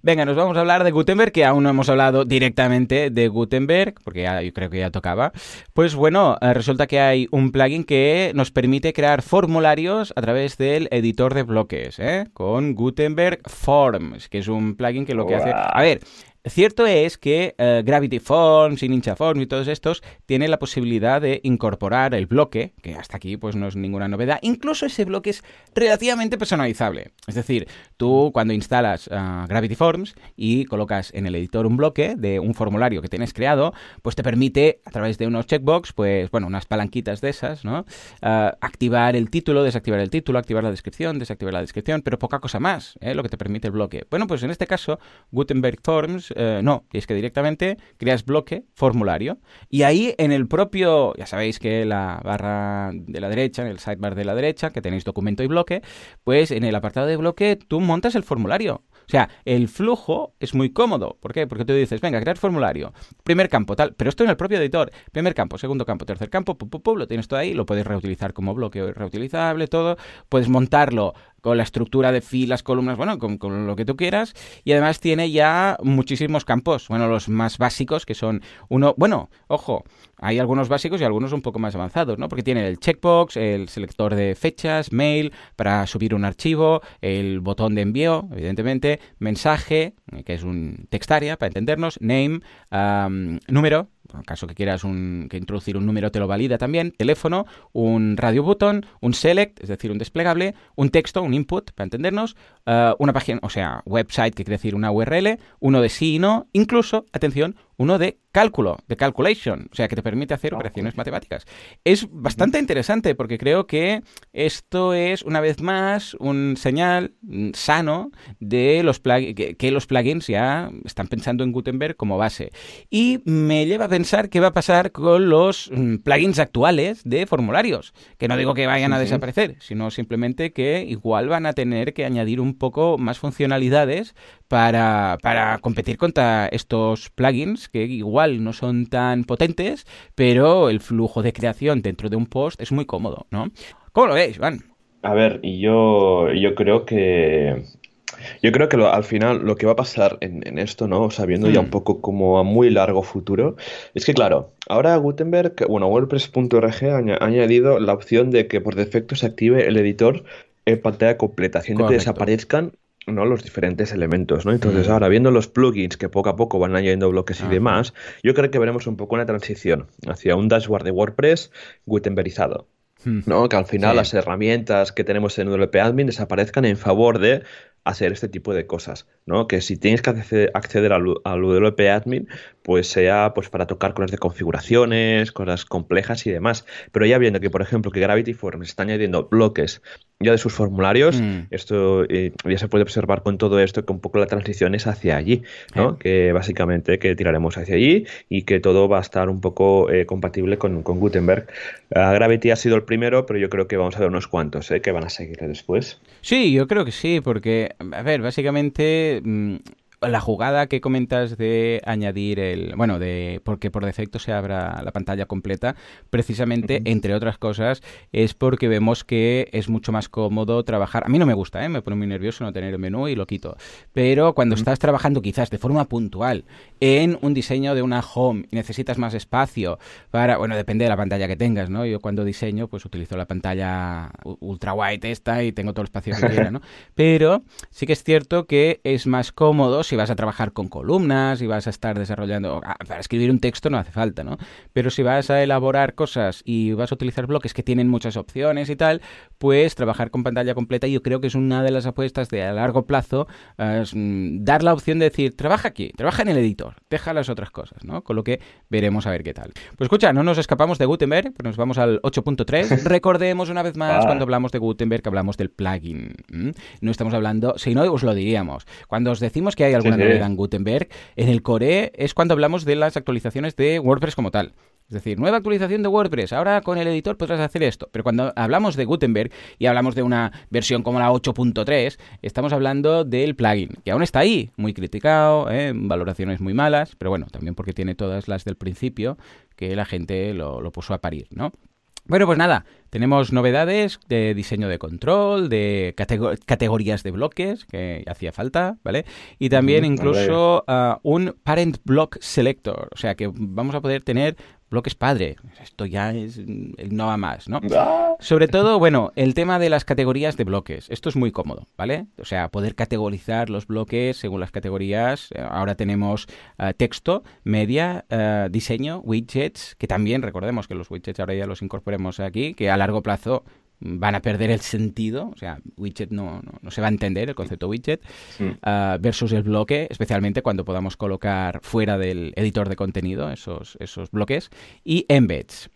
Venga, nos vamos a hablar de Gutenberg, que aún no hemos hablado directamente de Gutenberg, porque yo creo que ya tocaba. Pues bueno, eh, resulta que hay un plugin que nos permite crear formularios a través del editor de bloques, ¿eh? con Gutenberg Forms, que es un plugin que lo que hace... A ver, Cierto es que eh, Gravity Forms y Ninja Forms y todos estos tienen la posibilidad de incorporar el bloque, que hasta aquí pues no es ninguna novedad. Incluso ese bloque es relativamente personalizable. Es decir, tú cuando instalas eh, Gravity Forms y colocas en el editor un bloque de un formulario que tienes creado, pues te permite a través de unos checkbox, pues bueno, unas palanquitas de esas, ¿no? Eh, activar el título, desactivar el título, activar la descripción, desactivar la descripción, pero poca cosa más, lo que te permite el bloque. Bueno, pues en este caso, Gutenberg Forms eh, no, es que directamente creas bloque, formulario, y ahí en el propio, ya sabéis que la barra de la derecha, en el sidebar de la derecha, que tenéis documento y bloque, pues en el apartado de bloque tú montas el formulario. O sea, el flujo es muy cómodo. ¿Por qué? Porque tú dices, venga, crear formulario, primer campo, tal, pero esto en el propio editor, primer campo, segundo campo, tercer campo, pum, pum, lo tienes todo ahí, lo puedes reutilizar como bloque reutilizable, todo, puedes montarlo con la estructura de filas, columnas, bueno, con, con, lo que tú quieras. Y además tiene ya muchísimos campos. Bueno, los más básicos, que son uno, bueno, ojo, hay algunos básicos y algunos un poco más avanzados, ¿no? Porque tiene el checkbox, el selector de fechas, mail, para subir un archivo, el botón de envío, evidentemente, mensaje, que es un textaria, para entendernos, name, número, en caso que quieras un, que introducir un número te lo valida también, teléfono, un radio button, un select, es decir, un desplegable, un texto, un input, para entendernos, eh, una página, o sea, website, que quiere decir una URL, uno de sí y no, incluso, atención, uno de cálculo, de calculation, o sea, que te permite hacer operaciones matemáticas. Es bastante interesante porque creo que esto es, una vez más, un señal sano de los que, que, los plugins ya están pensando en Gutenberg como base. Y me lleva a pensar qué va a pasar con los mm, plugins actuales de formularios, que no digo que vayan a desaparecer, sino simplemente que igual van a tener que añadir un poco más funcionalidades para, para competir contra estos plugins que igual no son tan potentes, pero el flujo de creación dentro de un post es muy cómodo, ¿no? ¿Cómo lo veis, Van? A ver, yo, yo creo que yo creo que al final lo que va a pasar en, esto, ¿no? Sabiendo ya un mm. poco como a muy largo futuro, es que claro, ahora Gutenberg, bueno, WordPress.org ha añadido la opción de que por defecto se active el editor en pantalla completa, haciendo que desaparezcan ¿no? los diferentes elementos, ¿no? Entonces, ahora viendo los plugins que poco a poco van añadiendo bloques y demás, yo creo que veremos un poco una transición hacia un dashboard de WordPress Gutenbergizado. Hmm. ¿no? Que al final las herramientas que tenemos en WP Admin desaparezcan en favor de hacer este tipo de cosas, ¿no? Que si tienes que acceder al, al WP Admin, pues sea pues para tocar cosas de configuraciones, cosas complejas y demás. Pero ya viendo que, por ejemplo, que Gravity Forms está añadiendo bloques ya de sus formularios, mm. esto eh, ya se puede observar con todo esto que un poco la transición es hacia allí, ¿no? Que básicamente que tiraremos hacia allí y que todo va a estar un poco eh, compatible con, Gutenberg. Gravity ha sido el primero, pero yo creo que vamos a ver unos cuantos ¿eh? que van a seguir después. Sí, yo creo que sí, porque, a ver, básicamente... La jugada que comentas de añadir el, bueno, de porque por defecto se abra la pantalla completa, precisamente entre otras cosas es porque vemos que es mucho más cómodo trabajar. A mí no me gusta, ¿eh? me pone muy nervioso no tener el menú y lo quito. Pero cuando estás trabajando quizás de forma puntual en un diseño de una home y necesitas más espacio para, bueno, depende de la pantalla que tengas, ¿no? Yo cuando diseño pues utilizo la pantalla ultra wide esta y tengo todo el espacio que quiera, ¿no? Pero sí que es cierto que es más cómodo si vas a trabajar con columnas, si vas a estar desarrollando, ah, para escribir un texto no hace falta, ¿no? Pero si vas a elaborar cosas y vas a utilizar bloques que tienen muchas opciones y tal, pues trabajar con pantalla completa yo creo que es una de las apuestas de a largo plazo, mm, dar la opción de decir, trabaja aquí, trabaja en el editor, deja las otras cosas, ¿no? Con lo que veremos a ver qué tal. Pues escucha, no nos escapamos de Gutenberg, pues nos vamos al 8.3. Recordemos una vez más, ah. cuando hablamos de Gutenberg, hablamos del plugin. No estamos hablando, si no, os lo diríamos. Cuando os decimos que hay alguna novedad en Gutenberg, en el core es cuando hablamos de las actualizaciones de WordPress como tal. Es decir, nueva actualización de WordPress, ahora con el editor podrás hacer esto. Pero cuando hablamos de Gutenberg y hablamos de una versión como la 8.3, estamos hablando del plugin, que aún está ahí, muy criticado, ¿eh? valoraciones muy malas, pero bueno, también porque tiene todas las del principio, que la gente lo, lo puso a parir, ¿no? Bueno, pues nada, tenemos novedades de diseño de control, de categorías de bloques, que hacía falta, ¿vale? Y también incluso uh, un parent block selector, o sea que vamos a poder tener bloques padre. Esto ya es no va más, ¿no? Ah. Sobre todo, bueno, el tema de las categorías de bloques. Esto es muy cómodo, ¿vale? O sea, poder categorizar los bloques según las categorías. Eh, ahora tenemos eh, texto, media, eh, diseño, widgets, que también recordemos que los widgets ahora ya los incorporemos aquí, que a largo plazo van a perder el sentido, o sea, widget no, no, se va a entender el concepto widget, ah, versus el bloque, especialmente cuando podamos colocar fuera del editor de contenido esos, esos bloques, y embeds.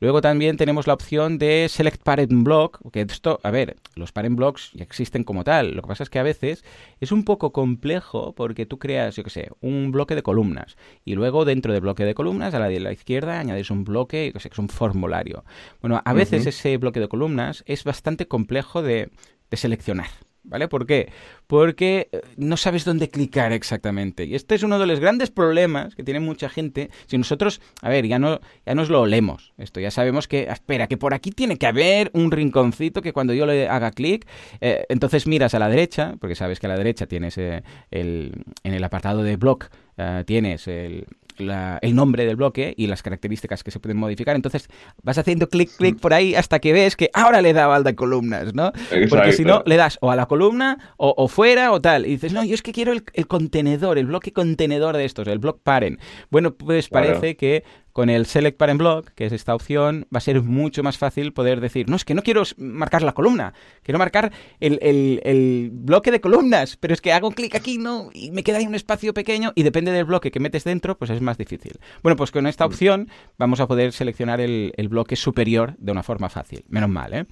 Luego también tenemos la opción de select parent block, que esto, a ver, los parent blocks ya existen como tal, lo que pasa es que a veces es un poco complejo porque tú creas, yo qué sé, un bloque de columnas, y luego dentro del bloque de columnas, a la de la izquierda, añades un bloque, que es un formulario. Bueno, a veces ese bloque de columnas es bastante complejo de, seleccionar. ¿Vale? ¿Por qué? Porque eh, no sabes dónde clicar exactamente. Y este es uno de los grandes problemas que tiene mucha gente. Si nosotros, a ver, ya no ya nos lo olemos. Esto ya sabemos que, espera, que por aquí tiene que haber un rinconcito que cuando yo le haga clic, eh, entonces miras a la derecha, porque sabes que a la derecha tienes el, en el apartado de blog, eh, tienes el, el nombre del bloque y las características que se pueden modificar. Entonces vas haciendo clic, clic por ahí hasta que ves que ahora le da al de columnas, ¿no? Porque si no, le das o a la columna o, fuera o tal. Y dices, no, yo es que quiero el, contenedor, el bloque contenedor de estos, el block parent. Bueno, pues parece que con el Select Parent Block, que es esta opción, va a ser mucho más fácil poder decir, no, es que no quiero marcar la columna, quiero marcar el, bloque de columnas, pero es que hago clic aquí no y me queda ahí un espacio pequeño y depende del bloque que metes dentro, pues es más difícil. Bueno, pues con esta opción vamos a poder seleccionar el, bloque superior de una forma fácil. Menos mal, ¿eh?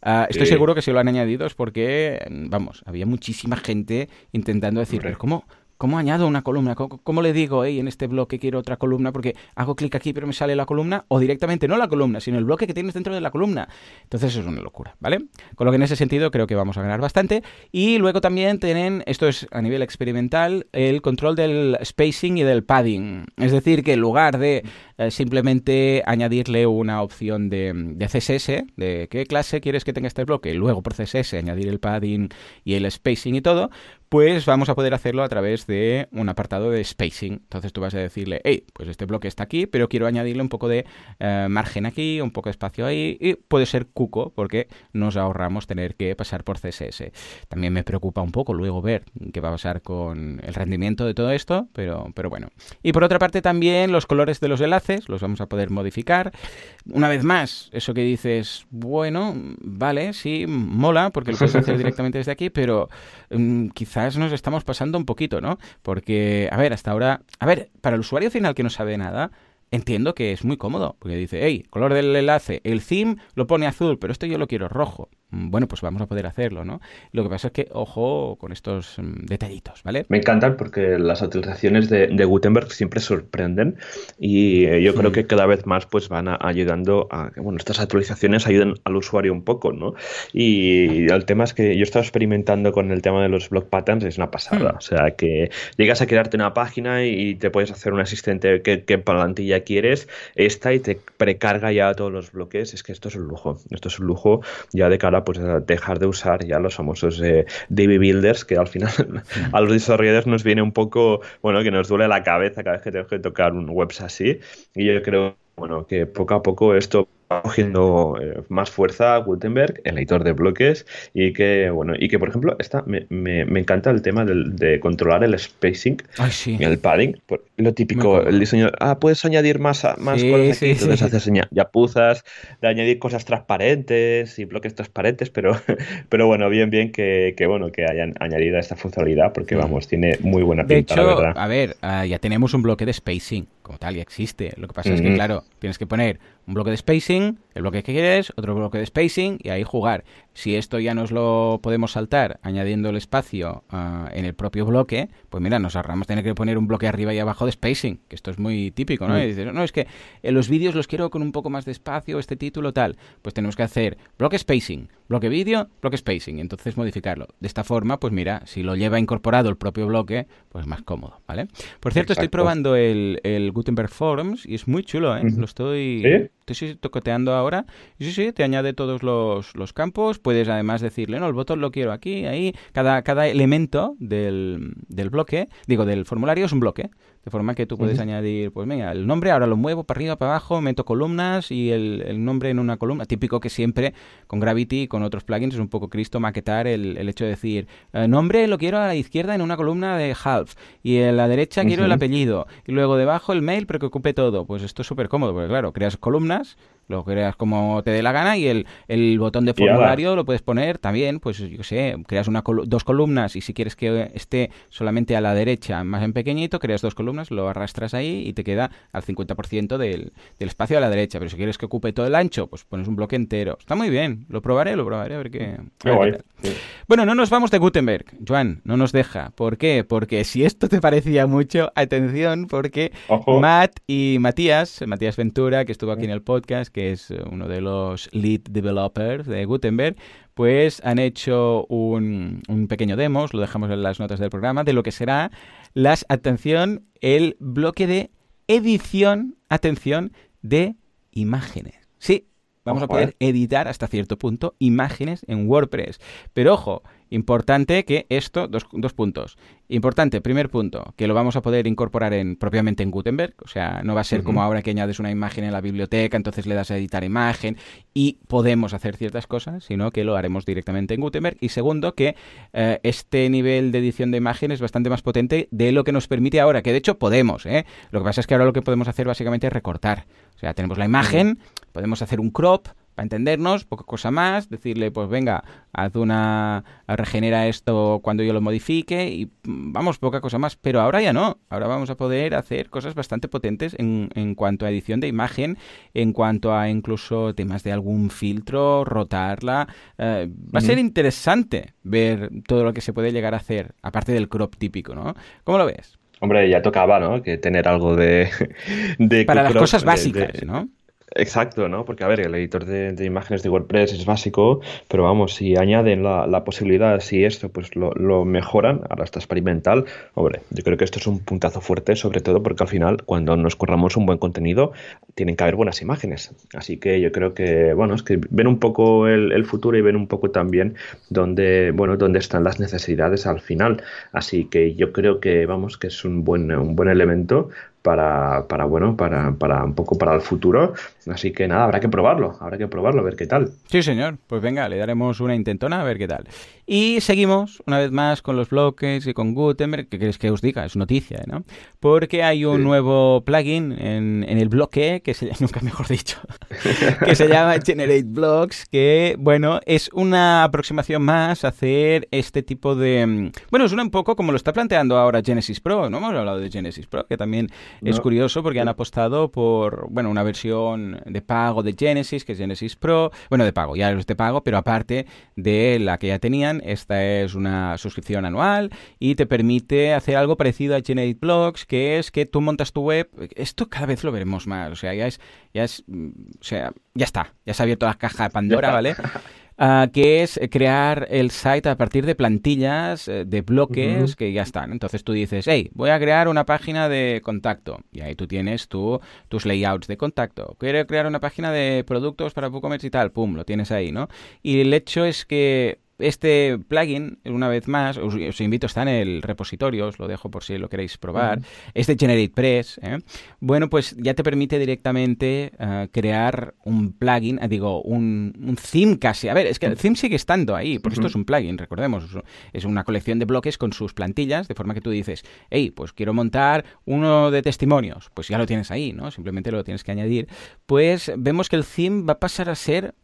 Ah, estoy seguro que si lo han añadido es porque, vamos, había muchísima gente intentando decir, pero ¿cómo? ¿Cómo añado una columna? ¿Cómo, le digo, hey, en este bloque quiero otra columna? Porque hago clic aquí pero me sale la columna, o directamente no la columna, sino el bloque que tienes dentro de la columna. Entonces es una locura, ¿vale? Con lo que en ese sentido creo que vamos a ganar bastante. Y luego también tienen, esto es a nivel experimental, el control del spacing y del padding. Es decir, que en lugar de eh, simplemente añadirle una opción de, de, CSS, de qué clase quieres que tenga este bloque, y luego por CSS añadir el padding y el spacing y todo, pues vamos a poder hacerlo a través de un apartado de spacing. Entonces tú vas a decirle, hey, pues este bloque está aquí, pero quiero añadirle un poco de eh, margen aquí, un poco de espacio ahí, y puede ser cuco, porque nos ahorramos tener que pasar por CSS. También me preocupa un poco luego ver qué va a pasar con el rendimiento de todo esto, pero, pero bueno. Y por otra parte también los colores de los enlaces los vamos a poder modificar. Una vez más, eso que dices, bueno, vale, sí, mola, porque lo puedes hacer directamente desde aquí, pero mm, quizás nos estamos pasando un poquito, ¿no? Porque, a ver, hasta ahora, a ver, para el usuario final que no sabe nada, entiendo que es muy cómodo, porque dice, hey, color del enlace, el theme lo pone azul, pero esto yo lo quiero rojo. Mm, bueno, pues vamos a poder hacerlo, ¿no? Lo que pasa es que, ojo con estos mm, detallitos, ¿vale? Me encantan porque las actualizaciones de, Gutenberg siempre sorprenden y eh, yo creo que cada vez más pues van ayudando a que, bueno, estas actualizaciones ayuden al usuario un poco, ¿no? Y el tema es que yo he estado experimentando con el tema de los block patterns, es una pasada, hmm. o sea, que llegas a crearte una página y te puedes hacer un asistente que, que plantilla quieres, esta y te precarga ya todos los bloques, es que esto es un lujo, esto es un lujo ya de cara pues dejar de usar ya los famosos eh, DB Builders, que al final a los desarrolladores nos viene un poco, bueno, que nos duele la cabeza cada vez que tenemos que tocar un webs así. Y yo creo, bueno, que poco a poco esto cogiendo eh, más fuerza Gutenberg, el editor de bloques, y que, bueno, y que por ejemplo, esta, me, me, me encanta el tema de controlar el spacing y el padding. Lo típico, el diseño, ah, puedes añadir más, más cosas aquí, entonces haces ya puzas, de añadir cosas transparentes y bloques transparentes, pero, pero bueno, bien, bien que, que bueno, que hayan añadido esta funcionalidad, porque vamos, tiene muy buena pinta, de hecho, verdad. A ver, uh, ya tenemos un bloque de spacing como tal, ya existe. Lo que pasa mm -hmm. es que, claro, tienes que poner un bloque de spacing, el bloque que quieres, otro bloque de spacing y ahí jugar. Si esto ya nos lo podemos saltar añadiendo el espacio uh, en el propio bloque, pues mira, nos ahorramos tener que poner un bloque arriba y abajo de spacing, que esto es muy típico, ¿no? Mm. Y dices, no, es que en los vídeos los quiero con un poco más de espacio, este título tal. Pues tenemos que hacer bloque spacing, bloque vídeo, bloque spacing, y entonces modificarlo. De esta forma, pues mira, si lo lleva incorporado el propio bloque, pues más cómodo, ¿vale? Por cierto, Exacto. estoy probando el, el, Gutenberg Forms y es muy chulo, ¿eh? Lo estoy... ¿Sí? Estoy tocoteando ahora. Sí, sí, te añade todos los, los, campos. Puedes además decirle, no, el botón lo quiero aquí, ahí. Cada, cada elemento del, del bloque, digo, del formulario es un bloque. De forma que tú puedes uh -huh. añadir, pues venga, el nombre, ahora lo muevo para arriba, para abajo, meto columnas y el, el, nombre en una columna. Típico que siempre con Gravity y con otros plugins es un poco Cristo maquetar el, el hecho de decir, eh, nombre lo quiero a la izquierda en una columna de half y en la derecha uh -huh. quiero el apellido y luego debajo el mail pero que ocupe todo. Pues esto es súper cómodo, porque claro, creas columnas lo creas como te dé la gana y el, el botón de formulario lo puedes poner también, pues yo sé, creas una col dos columnas y si quieres que esté solamente a la derecha, más en pequeñito, creas dos columnas, lo arrastras ahí y te queda al 50% del, del espacio a la derecha, pero si quieres que ocupe todo el ancho, pues pones un bloque entero. Está muy bien, lo probaré, lo probaré, a ver qué... Sí. Bueno, no nos vamos de Gutenberg, Joan, no nos deja. ¿Por qué? Porque si esto te parecía mucho, atención, porque Ojo. Matt y Matías, Matías Ventura, que estuvo aquí en el podcast, que es eh, uno de los lead developers de Gutenberg, pues han hecho un, un, pequeño demo, lo dejamos en las notas del programa, de lo que será las, atención, el bloque de edición, atención, de imágenes. Sí, vamos ojo, a poder eh. editar hasta cierto punto imágenes en WordPress. Pero ojo, Importante que esto, dos, dos, puntos. Importante, primer punto, que lo vamos a poder incorporar en, propiamente en Gutenberg. O sea, no va a ser uh -huh. como ahora que añades una imagen en la biblioteca, entonces le das a editar imagen y podemos hacer ciertas cosas, sino que lo haremos directamente en Gutenberg. Y segundo, que eh, este nivel de edición de imagen es bastante más potente de lo que nos permite ahora, que de hecho podemos. ¿eh? Lo que pasa es que ahora lo que podemos hacer básicamente es recortar. Sea, tenemos la imagen, podemos hacer un crop, para entendernos, poca cosa más, decirle, pues venga, haz una, regenera esto cuando yo lo modifique y vamos, poca cosa más, pero ahora ya no, ahora vamos a poder hacer cosas bastante potentes en, en cuanto a edición de imagen, en cuanto a incluso temas de algún filtro, rotarla, eh, va a ser interesante ver todo lo que se puede llegar a hacer, aparte del crop típico, ¿no? ¿Cómo lo ves? Hombre, ya tocaba, ¿no? Que tener algo de... de Para las cosas básicas, de, de... ¿no? Exacto, ¿no? Porque, a ver, el editor de, imágenes de WordPress es básico, pero vamos, si añaden la, posibilidad, si esto pues lo, lo, mejoran, ahora está experimental, hombre, yo creo que esto es un puntazo fuerte, sobre todo porque al final, cuando nos corramos un buen contenido, tienen que haber buenas imágenes. Así que yo creo que, bueno, es que ven un poco el, el futuro y ven un poco también dónde, bueno, dónde están las necesidades al final. Así que yo creo que, vamos, que es un buen, un buen elemento para, para bueno, para, para un poco para el futuro. Así que nada, habrá que probarlo, habrá que probarlo, ver qué tal. Sí, señor. Pues venga, le daremos una intentona a ver qué tal. Y seguimos una vez más con los bloques y con Gutenberg. ¿Qué queréis que os diga? Es noticia, ¿no? Porque hay un sí. nuevo plugin en, en, el bloque, que se nunca mejor dicho, que se llama Generate Blocks, que, bueno, es una aproximación más a hacer este tipo de... Bueno, es un poco como lo está planteando ahora Genesis Pro, ¿no? Hemos hablado de Genesis Pro, que también no. es curioso porque han apostado por, bueno, una versión de pago de Genesis, que es Genesis Pro, bueno, de pago, ya es de pago, pero aparte de la que ya tenían, esta es una suscripción anual y te permite hacer algo parecido a Generate Blogs, que es que tú montas tu web, esto cada vez lo veremos más, o sea, ya es, ya es, o sea, ya está, ya se ha abierto la caja de Pandora, ¿vale? Uh, que es crear el site a partir de plantillas, eh, de bloques uh -huh. que ya están. Entonces tú dices, hey, voy a crear una página de contacto. Y ahí tú tienes tu, tus layouts de contacto. Quiero crear una página de productos para WooCommerce y tal. Pum, lo tienes ahí, ¿no? Y el hecho es que este plugin, una vez más, os, invito, está en el repositorio, os lo dejo por si lo queréis probar, este GeneratePress, ¿eh? bueno, pues ya te permite directamente eh, crear un plugin, eh, digo, un, un, theme casi. A ver, es que el theme sigue estando ahí, porque esto es un plugin, recordemos, es una colección de bloques con sus plantillas, de forma que tú dices, hey, pues quiero montar uno de testimonios, pues ya lo tienes ahí, ¿no? Simplemente lo tienes que añadir. Pues vemos que el theme va a pasar a ser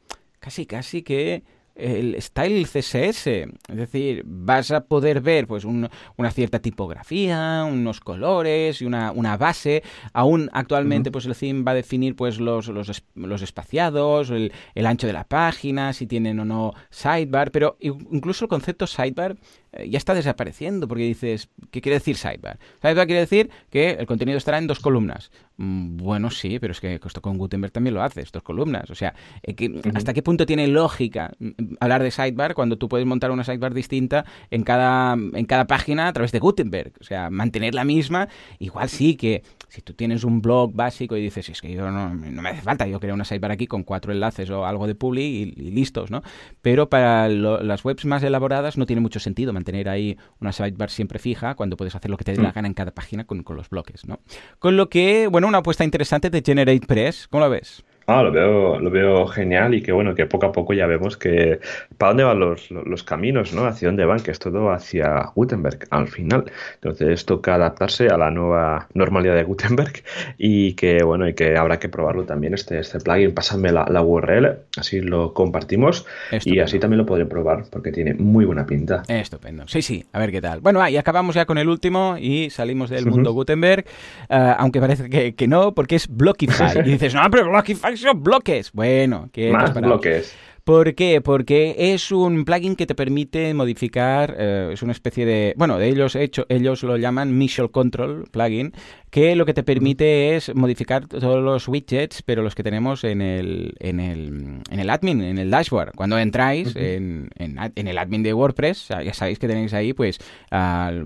casi, casi que el style CSS. Es decir, vas a poder ver pues una cierta tipografía, unos colores y una, una base. Aún actualmente pues el theme va a definir pues los, los, los espaciados, el, el, ancho de la página, si tienen o no sidebar, pero incluso el concepto sidebar eh, ya está desapareciendo porque dices, ¿qué quiere decir sidebar? Sidebar quiere decir que el contenido estará en dos columnas. Mm, bueno, sí, pero es que esto con Gutenberg también lo haces, dos columnas. O sea, eh, ¿hasta qué punto tiene lógica mm, hablar de sidebar cuando tú puedes montar una sidebar distinta en cada, en cada página a través de Gutenberg? O sea, mantener la misma, igual sí que si tú tienes un blog básico y dices, es que yo no, me hace falta, yo creo una sidebar aquí con cuatro enlaces o algo de publi y, listos, ¿no? Pero para las webs más elaboradas no tiene mucho sentido mantener ahí una sidebar siempre fija cuando puedes hacer lo que te dé la mm. gana en cada página con, con los bloques, ¿no? Con lo que, bueno, una apuesta interesante de GeneratePress, ¿cómo lo ves? Ah, lo veo, lo veo genial y que bueno, que poco a poco ya vemos que para dónde van los, los, caminos, ¿no? Hacia dónde van, que es todo hacia Gutenberg al final. Entonces toca adaptarse a la nueva normalidad de Gutenberg y que bueno, y que habrá que probarlo también este, este plugin. Pásame la, la URL, así lo compartimos y así también lo podré probar porque tiene muy buena pinta. Estupendo. Sí, sí, a ver qué tal. Bueno, ahí acabamos ya con el último y salimos del mundo Gutenberg, eh, aunque parece que, que, no, porque es Blockify. y dices, no, pero Blockify bloques. Bueno, que más bloques. ¿Por qué? Porque es un plugin que te permite modificar, eh, es una especie de, bueno, de ellos hecho, ellos lo llaman Mission Control plugin, que lo que te permite es modificar todos los widgets, pero los que tenemos en el, en el, en el admin, en el dashboard. Cuando entráis en, en, el admin de WordPress, ya sabéis que tenéis ahí, pues,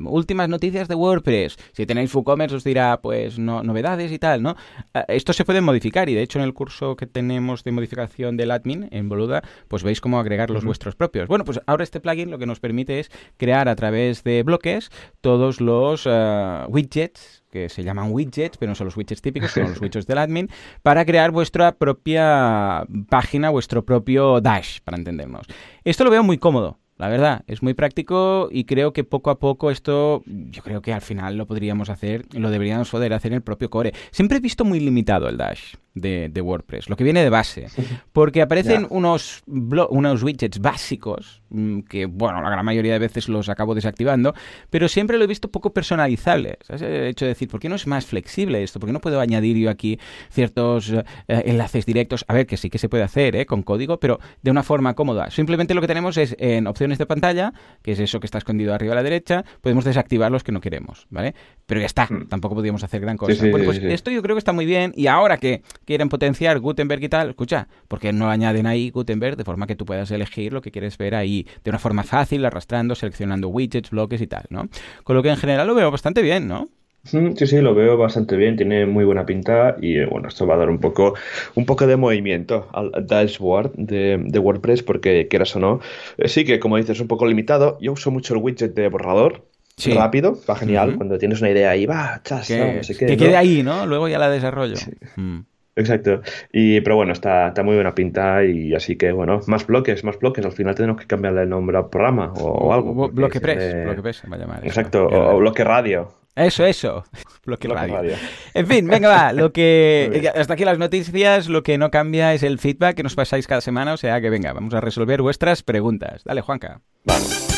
últimas noticias de WordPress. Si tenéis WooCommerce os dirá, pues, no, novedades y tal, ¿no? Ah, esto se puede modificar y, de hecho, en el curso que tenemos de modificación del admin en Boluda, pues veis cómo agregar los vuestros propios. Bueno, pues ahora este plugin lo que nos permite es crear a través de bloques todos los ah, widgets que se llaman widgets, pero no son los widgets típicos, son los widgets del admin, para crear vuestra propia página, vuestro propio dash, para entendernos. Esto lo veo muy cómodo. La verdad, es muy práctico y creo que poco a poco esto, yo creo que al final lo podríamos hacer, lo deberíamos poder hacer en el propio core. Siempre he visto muy limitado el Dash de, WordPress, lo que viene de base, porque aparecen unos, unos widgets básicos mm, que, bueno, la gran mayoría de veces los acabo desactivando, pero siempre lo he visto poco personalizable. ¿Sabes? El hecho de decir, ¿por qué no es más flexible esto? ¿Por qué no puedo añadir yo aquí ciertos eh, enlaces directos? A ver, que sí que se puede hacer ¿eh? con código, pero de una forma cómoda. Simplemente lo que tenemos es en opciones de pantalla, que es eso que está escondido arriba a la derecha, podemos desactivar los que no queremos, ¿vale? Pero ya está, hmm. tampoco podríamos hacer gran cosa. bueno, pues esto yo creo que está muy bien y ahora que quieren potenciar Gutenberg y tal, escucha, porque no añaden ahí Gutenberg de forma que tú puedas elegir lo que quieres ver ahí de una forma fácil, arrastrando, seleccionando widgets, bloques y tal, ¿no? Con lo que en general lo veo bastante bien, ¿no? Sí, sí, lo veo bastante bien, tiene muy buena pinta y eh, bueno, esto va a dar un poco, un poco de movimiento al dashboard de, de WordPress porque quieras o no, eh, sí que como dices, un poco limitado. Yo uso mucho el widget de borrador, rápido, va genial, cuando tienes una idea ahí, va, chas, que, que quede ahí, ¿no? Luego ya la desarrollo. Mm. Exacto. Y, pero bueno, está, está muy buena pinta y así que, bueno, más bloques, más bloques. Al final tenemos que cambiarle el nombre al programa o, algo. Bloque Press, Bloque Press va a llamar. Exacto, o, bloque radio. Eso, eso. Bloque, radio. En fin, venga, va. Lo que hasta aquí las noticias. Lo que no cambia es el feedback que nos pasáis cada semana. O sea que venga, vamos a resolver vuestras preguntas. Dale, Juanca. Vamos.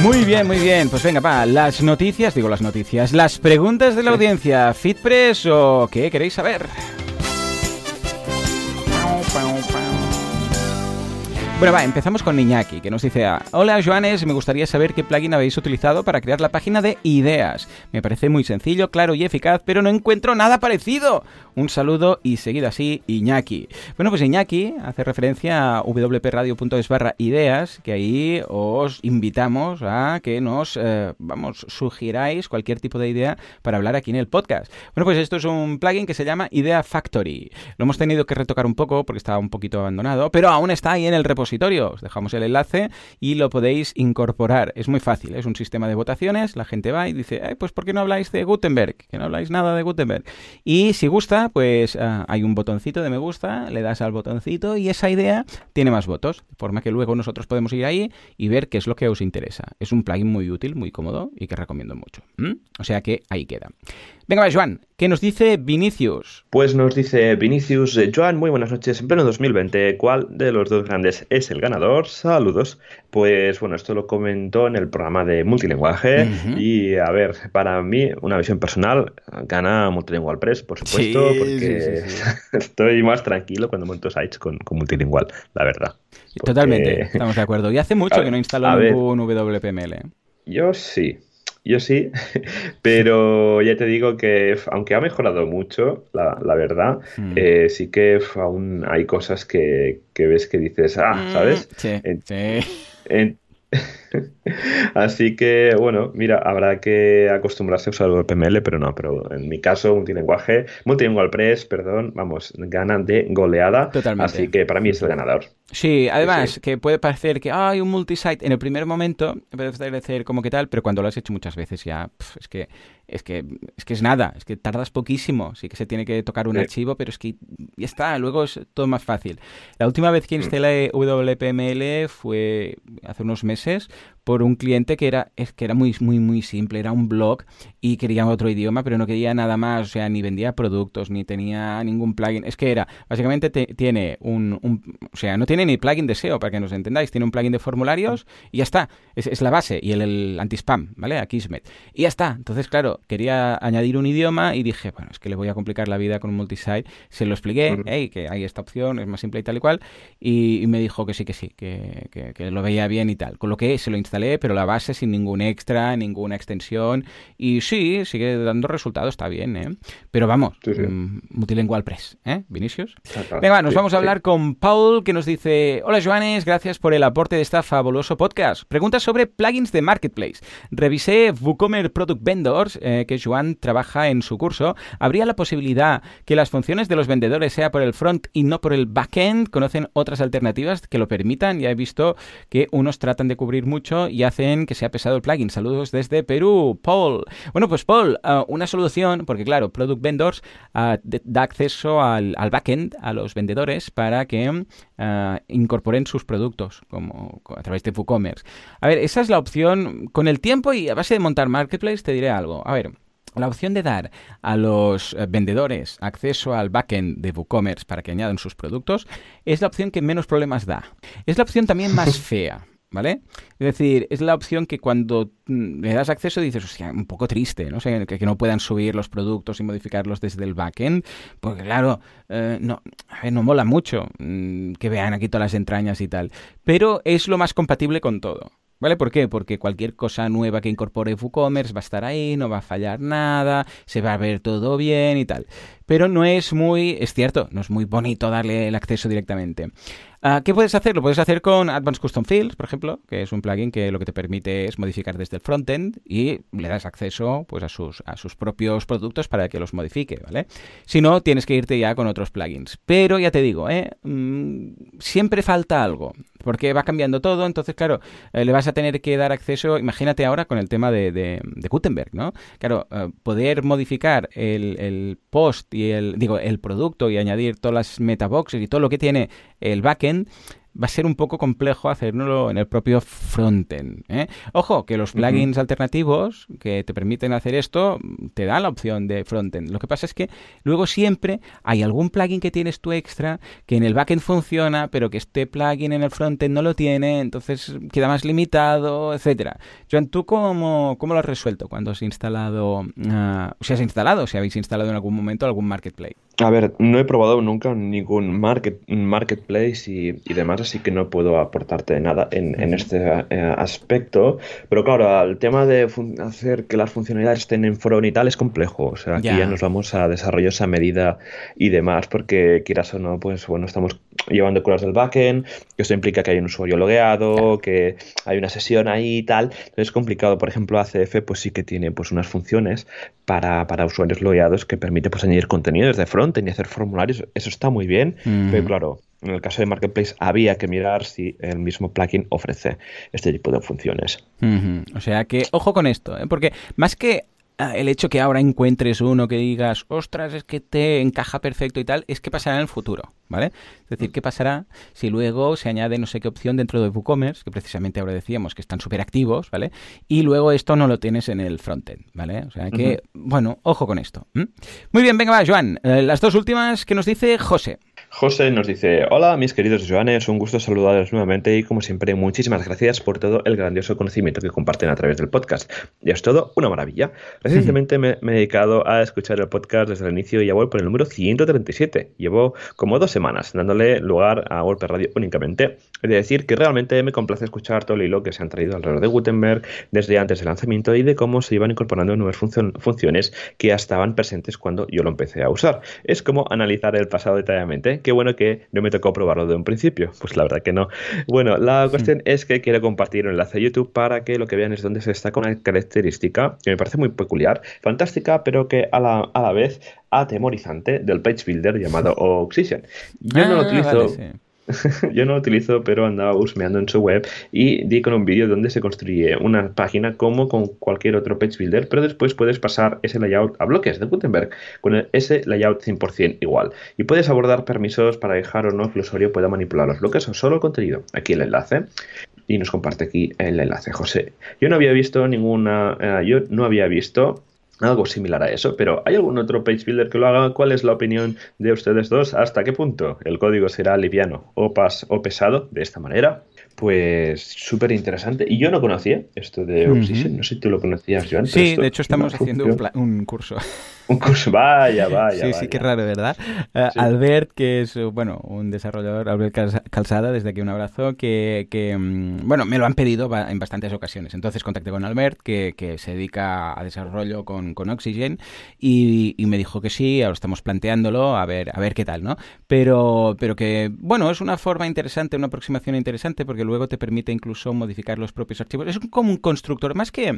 Muy bien, muy bien. Pues venga, va, las noticias, digo las noticias, las preguntas de la audiencia. ¿Fitpress o qué queréis saber? Bueno, va, empezamos con Iñaki, que nos dice, hola Joanes, me gustaría saber qué plugin habéis utilizado para crear la página de ideas. Me parece muy sencillo, claro y eficaz, pero no encuentro nada parecido. Un saludo y seguido así, Iñaki. Bueno, pues Iñaki hace referencia a wpradio.es barra ideas, que ahí os invitamos a que nos, eh, vamos, sugiráis cualquier tipo de idea para hablar aquí en el podcast. Bueno, pues esto es un plugin que se llama Idea Factory. Lo hemos tenido que retocar un poco porque estaba un poquito abandonado, pero aún está ahí en el repositorio os dejamos el enlace y lo podéis incorporar. Es muy fácil, es un sistema de votaciones, la gente va y dice, pues ¿por qué no habláis de Gutenberg? Que no habláis nada de Gutenberg. Y si gusta, pues ah, hay un botoncito de me gusta, le das al botoncito y esa idea tiene más votos, de forma que luego nosotros podemos ir ahí y ver qué es lo que os interesa. Es un plugin muy útil, muy cómodo y que recomiendo mucho. O sea que ahí queda. Venga, va, Joan, ¿qué nos dice Vinicius? Pues nos dice Vinicius, eh, Joan, muy buenas noches. En pleno 2020, ¿cuál de los dos grandes es el ganador? Saludos. Pues bueno, esto lo comentó en el programa de multilinguaje y a ver, para mí, una visión personal, gana Multilingual Press, por supuesto, porque estoy más tranquilo cuando monto sites con, multilingual, la verdad. Totalmente, estamos de acuerdo. Y hace mucho que no instalo ningún WPML. Yo sí, yo sí, pero ya te digo que aunque ha mejorado mucho, la, verdad, hmm. eh, sí que aún hay cosas que, ves que dices, ah, mm, ¿sabes? Sí, sí. Así que, bueno, mira, habrá que acostumbrarse a usar el PML, pero no, pero en mi caso, multilinguaje, multilingual press, perdón, vamos, ganan de goleada. Totalmente. Así que para mí es el ganador. Sí, además, que puede parecer que hay un multisite en el primer momento, puede parecer como que tal, pero cuando lo has hecho muchas veces ya, es que es que es que es nada, es que tardas poquísimo, sí que se tiene que tocar un archivo, pero es que ya está, luego es todo más fácil. La última vez que mm. instalé WPML fue hace unos meses por un cliente que era, es que era muy, muy, muy simple, era un blog y quería otro idioma, pero no quería nada más, o sea, ni vendía productos, ni tenía ningún plugin. Es que era, básicamente tiene un, o sea, no tiene ni plugin de SEO, para que nos entendáis, tiene un plugin de formularios y ya está, es, la base, y el, el anti-spam, ¿vale? A Kismet. Y ya está, entonces, claro, quería añadir un idioma y dije, bueno, es que le voy a complicar la vida con un multisite, se lo expliqué, hey, que hay esta opción, es más simple y tal y cual, y, me dijo que sí, que sí, que, que, lo veía bien y tal, con lo que se lo instalé, pero la base sin ningún extra, ninguna extensión. Y sí, sigue dando resultados, está bien, ¿eh? Pero vamos, sí, mm, multilingual press, ¿eh? Vinicius. Venga, nos vamos a hablar con Paul, que nos dice: Hola, Joanes, gracias por el aporte de esta fabuloso podcast. Pregunta sobre plugins de Marketplace. Revisé WooCommerce Product Vendors, eh, que Joan trabaja en su curso. ¿Habría la posibilidad que las funciones de los vendedores sea por el front y no por el backend? ¿Conocen otras alternativas que lo permitan? Ya he visto que unos tratan de cubrir mucho y hacen que sea pesado el plugin. Saludos desde Perú, Paul. Bueno, pues Paul, ah, una solución, porque claro, Product Vendors ah, da acceso al, backend a los vendedores para que ah, incorporen sus productos como a través de WooCommerce. A ver, esa es la opción. Con el tiempo y a base de montar Marketplace te diré algo. A ver, la opción de dar a los eh, vendedores acceso al backend de WooCommerce para que añadan sus productos es la opción que menos problemas da. Es la opción también más fea. ¿Vale? Es decir, es la opción que cuando mm, le das acceso dices, hostia, un poco triste, ¿no? sé, que, no puedan subir los productos y modificarlos desde el backend, porque claro, eh, no, no mola mucho mm, que vean aquí todas las entrañas y tal, pero es lo más compatible con todo. ¿Vale? ¿Por qué? Porque cualquier cosa nueva que incorpore WooCommerce va a estar ahí, no va a fallar nada, se va a ver todo bien y tal. Pero no es muy, es cierto, no es muy bonito darle el acceso directamente. Ah, ¿Qué puedes hacer? Lo puedes hacer con Advanced Custom Fields, por ejemplo, que es un plugin que lo que te permite es modificar desde el frontend y le das acceso pues, a, sus, a sus propios productos para que los modifique, ¿vale? Si no, tienes que irte ya con otros plugins. Pero ya te digo, ¿eh? Mm, siempre falta algo, porque va cambiando todo, entonces, claro, eh, le vas a tener que dar acceso, imagínate ahora con el tema de, de, Gutenberg, ¿no? Claro, eh, poder modificar el, el post y el, digo, el producto y añadir todas las metaboxes y todo lo que tiene el backend va a ser un poco complejo hacerlo en el propio frontend. ¿eh? Ojo, que los plugins alternativos que te permiten hacer esto te dan la opción de frontend. Lo que pasa es que luego siempre hay algún plugin que tienes tú extra que en el backend funciona, pero que este plugin en el frontend no lo tiene, entonces queda más limitado, etcétera. Joan, ¿tú cómo, cómo lo has resuelto cuando has instalado, uh, si has instalado, si habéis instalado en algún momento algún marketplace? A ver, no he probado nunca ningún market, marketplace y, demás, así que no puedo aportarte nada en, este eh, aspecto. Pero claro, el tema de hacer que las funcionalidades estén en front y tal es complejo. O sea, aquí ya. nos vamos a desarrollos a medida y demás, porque quieras o no, pues bueno, estamos llevando cosas del backend, que eso implica que hay un usuario logueado, que hay una sesión ahí y tal. Entonces es complicado. Por ejemplo, ACF pues sí que tiene pues unas funciones para, para usuarios logueados que permite pues añadir contenido desde front y hacer formularios. Eso está muy bien, pero claro, en el caso de Marketplace había que mirar si el mismo plugin ofrece este tipo de funciones. O sea que, ojo con esto, ¿eh? porque más que el hecho que ahora encuentres uno que digas, ostras, es que te encaja perfecto y tal, es que pasará en el futuro, ¿vale? Es decir, ¿qué pasará si luego se añade no sé qué opción dentro de WooCommerce, que precisamente ahora decíamos que están súper activos, ¿vale? Y luego esto no lo tienes en el frontend, ¿vale? O sea que, bueno, ojo con esto. Muy bien, venga, va, Joan. Eh, las dos últimas que nos dice José. José nos dice, hola mis queridos Joanes, un gusto saludarlos nuevamente y como siempre muchísimas gracias por todo el grandioso conocimiento que comparten a través del podcast. Ya es todo una maravilla. Recientemente me, he dedicado a escuchar el podcast desde el inicio y ya voy por el número 137. Llevo como dos semanas dándole lugar a WordPress Radio únicamente. He de decir que realmente me complace escuchar todo el hilo que se han traído alrededor de Gutenberg desde antes del lanzamiento y de cómo se iban incorporando nuevas funciones que ya estaban presentes cuando yo lo empecé a usar. Es como analizar el pasado detalladamente qué bueno que no me tocó probarlo de un principio. Pues la verdad que no. Bueno, la cuestión es que quiero compartir un enlace a YouTube para que lo que vean es dónde se destaca una característica que me parece muy peculiar, fantástica, pero que a la, a la vez atemorizante del page builder llamado Oxygen. Yo no lo ah, utilizo. yo no lo utilizo, pero andaba husmeando en su web y di con un vídeo donde se construye una página como con cualquier otro page builder, pero después puedes pasar ese layout a bloques de Gutenberg con ese layout 100% igual. Y puedes abordar permisos para dejar o no que el usuario pueda manipular los bloques o solo el contenido. Aquí el enlace y nos comparte aquí el enlace, José. Yo no había visto ninguna, eh, yo no había visto algo similar a eso, pero ¿hay algún otro page builder que lo haga? ¿Cuál es la opinión de ustedes dos? ¿Hasta qué punto el código será liviano o, pas o pesado de esta manera? Pues súper interesante. Y yo no conocía esto de Oxygen. No sé si tú lo conocías, Joan. Sí, de hecho estamos haciendo un, curso. Un curso, vaya, vaya. Sí, sí, qué raro, ¿verdad? Eh, Albert, que es, bueno, un desarrollador, Albert Calzada, desde aquí un abrazo, que, que, mm, bueno, me lo han pedido en bastantes ocasiones. Entonces contacté con Albert, que, que se dedica a desarrollo con, con Oxygen, y, y, me dijo que sí, ahora estamos planteándolo, a ver, a ver qué tal, ¿no? Pero, pero que, bueno, es una forma interesante, una aproximación interesante, porque luego te permite incluso modificar los propios archivos. Es como un constructor, más que,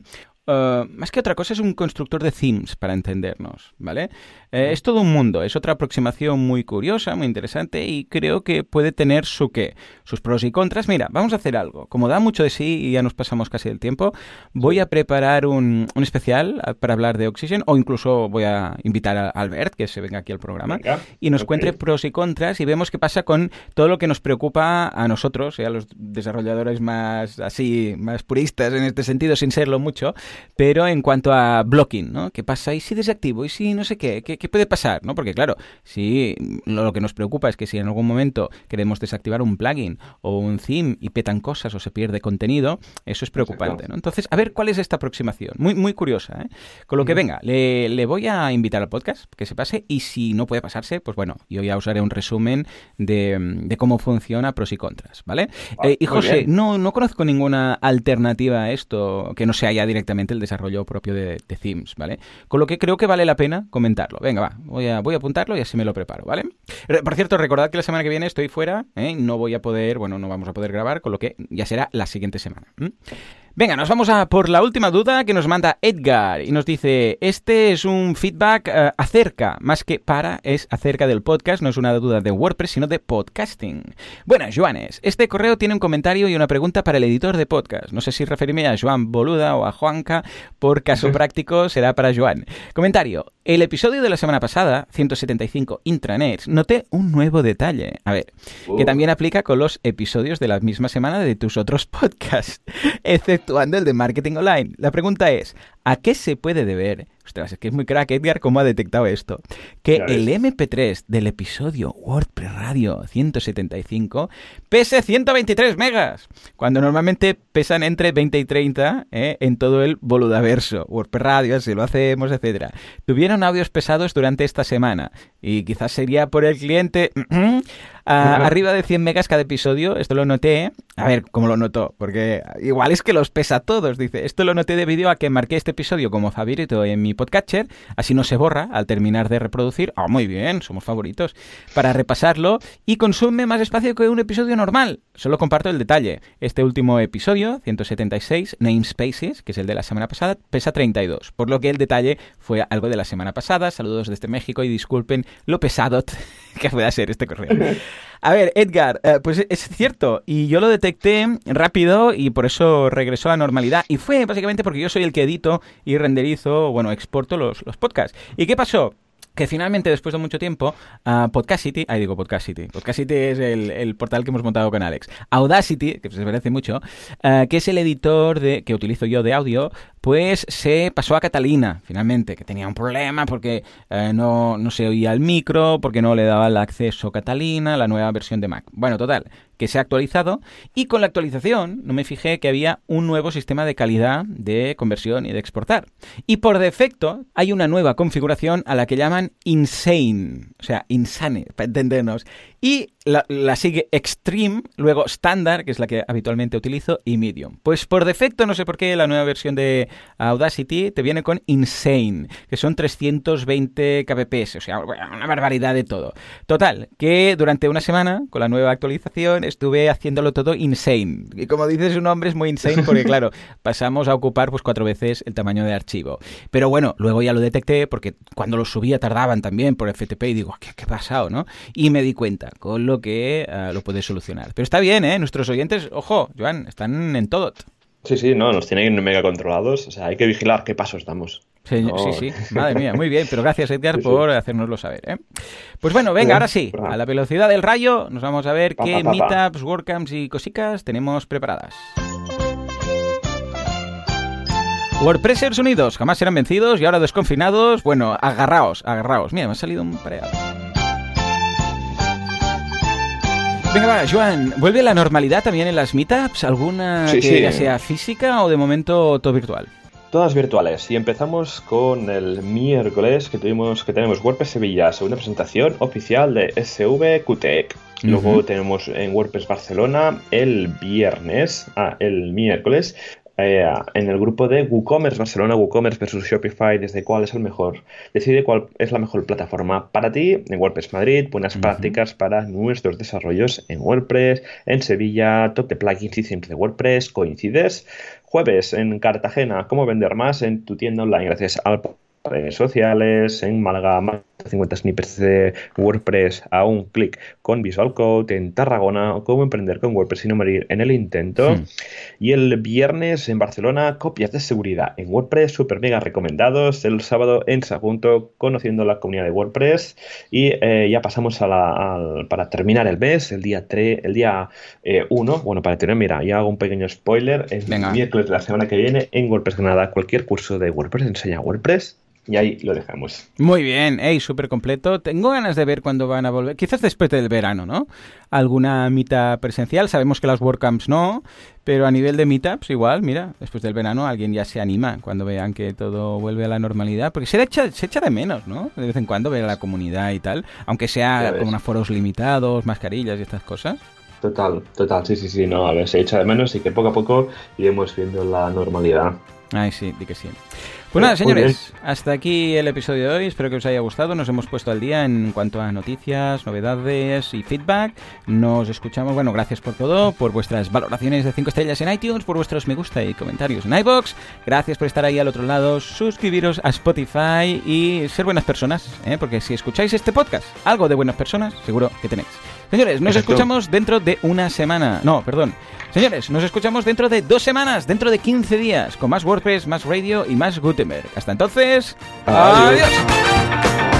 uh, más que otra cosa, es un constructor de themes, para entendernos, ¿vale? Eh, es todo un mundo, es otra aproximación muy curiosa, muy interesante y creo que puede tener su qué, sus pros y contras. Mira, vamos a hacer algo. Como da mucho de sí y ya nos pasamos casi el tiempo, voy a preparar un, un especial ah, para hablar de Oxygen o incluso voy a invitar a Albert, que se venga aquí al programa, y nos cuente pros y contras y vemos qué pasa con todo lo que nos preocupa a nosotros, a los desarrolladores más así, más puristas en este sentido, sin serlo mucho, pero en cuanto a blocking, ¿no? ¿Qué pasa? ¿Y si desactivo? ¿Y si no sé qué? ¿Qué, puede pasar? ¿no? Porque claro, si lo, que nos preocupa es que si en algún momento queremos desactivar un plugin o un theme y petan cosas o se pierde contenido, eso es preocupante, ¿no? Entonces, a ver cuál es esta aproximación. Muy, muy curiosa, ¿eh? Con lo que venga, le, le voy a invitar al podcast, que se pase, y si no puede pasarse, pues bueno, yo ya usaré un resumen de, de cómo funciona pros y contras, ¿vale? Eh, y José, no, no conozco ninguna alternativa a esto que no sea ya directamente el desarrollo propio de, themes, ¿vale? Con lo que creo que vale la pena comentarlo. Venga, va, voy a, voy a apuntarlo y así me lo preparo, ¿vale? Por cierto, recordad que la semana que viene estoy fuera, ¿eh? no voy a poder, bueno, no vamos a poder grabar, con lo que ya será la siguiente semana. Venga, nos vamos a por la última duda que nos manda Edgar y nos dice, este es un feedback eh, acerca, más que para, es acerca del podcast, no es una duda de WordPress, sino de podcasting. Buenas, Joanes, este correo tiene un comentario y una pregunta para el editor de podcast. No sé si referirme a Joan Boluda o a Juanca, por caso práctico será para Joan. Comentario, el episodio de la semana pasada, 175 intranets, noté un nuevo detalle. A ver, que uh. también aplica con los episodios de la misma semana de tus otros podcasts, exceptuando el de marketing online. La pregunta es, ¿A qué se puede deber? Ostras, es que es muy crack Edgar cómo ha detectado esto. Que el MP3 del episodio WordPress Radio 175 pese 123 megas, cuando normalmente pesan entre 20 y 30 ¿eh? en todo el boludaverso. WordPress Radio, si lo hacemos, etcétera. Tuvieron audios pesados durante esta semana y quizás sería por el cliente arriba de 100 megas cada episodio. Esto lo noté. A ver, ¿cómo lo notó? Porque igual es que los pesa todos. Dice, esto lo noté debido a que marqué este episodio como favorito en mi podcatcher. Así no se borra al terminar de reproducir. Ah, muy bien, somos favoritos. Para repasarlo y consume más espacio que un episodio normal. Solo comparto el detalle. Este último episodio, 176, Namespaces, que es el de la semana pasada, pesa 32. Por lo que el detalle fue algo de la semana pasada. Saludos desde México y disculpen lo pesado que pueda ser este correo. A ver, Edgar, eh, pues es cierto, y yo lo detecté rápido y por eso regresó a la normalidad. Y fue básicamente porque yo soy el que edito y renderizo, bueno, exporto los, los podcasts. ¿Y qué pasó? que finalmente, después de mucho tiempo, uh, Podcastity, ahí digo Podcastity, Podcastity es el, portal que hemos montado con Alex, Audacity, que se parece mucho, uh, que es el editor de, que utilizo yo de audio, pues se pasó a Catalina, finalmente, que tenía un problema porque uh, no, no se oía el micro, porque no le daba el acceso a Catalina, la nueva versión de Mac. Bueno, total, que se ha actualizado y con la actualización no me fijé que había un nuevo sistema de calidad de conversión y de exportar. Y por defecto hay una nueva configuración a la que llaman Insane, o sea, Insane, para entendernos. Y la, sigue Extreme, luego Standard, que es la que habitualmente utilizo, y Medium. Pues por defecto, no sé por qué, la nueva versión de Audacity te viene con Insane, que son 320 kbps, o sea, una barbaridad de todo. Total, que durante una semana, con la nueva actualización, estuve haciéndolo todo insane. Y como dice su nombre, es muy insane porque, claro, pasamos a ocupar pues cuatro veces el tamaño de archivo. Pero bueno, luego ya lo detecté porque cuando lo subía tardaban también por FTP y digo, ¿qué, qué ha pasado, no? Y me di cuenta, con lo que uh, lo puede solucionar. Pero está bien, ¿eh? Nuestros oyentes, ojo, Joan, están en todo. Sí, sí, no, nos tienen mega controlados. O sea, hay que vigilar qué pasos damos. Sí, sí, sí, madre mía, muy bien, pero gracias Edgar por hacérnoslo saber. ¿eh? Pues bueno, venga, ahora sí, a la velocidad del rayo nos vamos a ver qué meetups, WordCamps y cosicas tenemos preparadas. WordPressers unidos, jamás serán vencidos y ahora desconfinados. Bueno, agarraos, agarraos. Mira, me ha salido un pareado. Venga, va, Joan, ¿vuelve la normalidad también en las meetups? ¿Alguna que ya sea física o de momento todo virtual? Todas virtuales. Y empezamos con el miércoles que tuvimos que tenemos WordPress Sevilla, segunda presentación oficial de SV QTEC. Luego tenemos en WordPress Barcelona el viernes, ah, el miércoles, eh, en el grupo de WooCommerce Barcelona, WooCommerce versus Shopify, desde cuál es el mejor. Decide cuál es la mejor plataforma para ti. En WordPress Madrid, buenas prácticas para nuestros desarrollos en WordPress. En Sevilla, top de plugins y siempre de WordPress. Coincides. Jueves en Cartagena, cómo vender más en tu tienda online gracias al redes sociales, en Málaga, más de 50 snippets de WordPress a un clic con Visual Code, en Tarragona, cómo emprender con WordPress y no morir en el intento. Hmm. Y el viernes en Barcelona, copias de seguridad en WordPress, super mega recomendados. El sábado en Sagunto, conociendo la comunidad de WordPress. Y eh, ya pasamos a la, para terminar el mes, el día 3, el día 1. Eh, bueno, para tener, mira, ya hago un pequeño spoiler. El miércoles de la semana que viene en WordPress Granada, cualquier curso de WordPress enseña WordPress y ahí lo dejamos. Muy bien, hey, súper completo. Tengo ganas de ver cuándo van a volver. Quizás después del verano, ¿no? Alguna mitad presencial. Sabemos que las WordCamps no, pero a nivel de meetups igual, mira, después del verano alguien ya se anima cuando vean que todo vuelve a la normalidad. Porque se echa, se echa de menos, ¿no? De vez en cuando ver a la comunidad y tal. Aunque sea con aforos limitados, mascarillas y estas cosas. Total, total, sí, sí, sí, no, a ver, se echa de menos y que poco a poco iremos viendo la normalidad. Ay, sí, di que sí. Pues nada, señores, hasta aquí el episodio de hoy. Espero que os haya gustado. Nos hemos puesto al día en cuanto a noticias, novedades y feedback. Nos escuchamos. Bueno, gracias por todo, por vuestras valoraciones de 5 estrellas en iTunes, por vuestros me gusta y comentarios en iBox. Gracias por estar ahí al otro lado. Suscribiros a Spotify y ser buenas personas, ¿eh? porque si escucháis este podcast, algo de buenas personas, seguro que tenéis. Señores, nos escuchamos dentro de una semana. No, perdón. Señores, nos escuchamos dentro de dos semanas, dentro de 15 días, con más WordPress, más radio y más Gutenberg. Hasta entonces, adiós.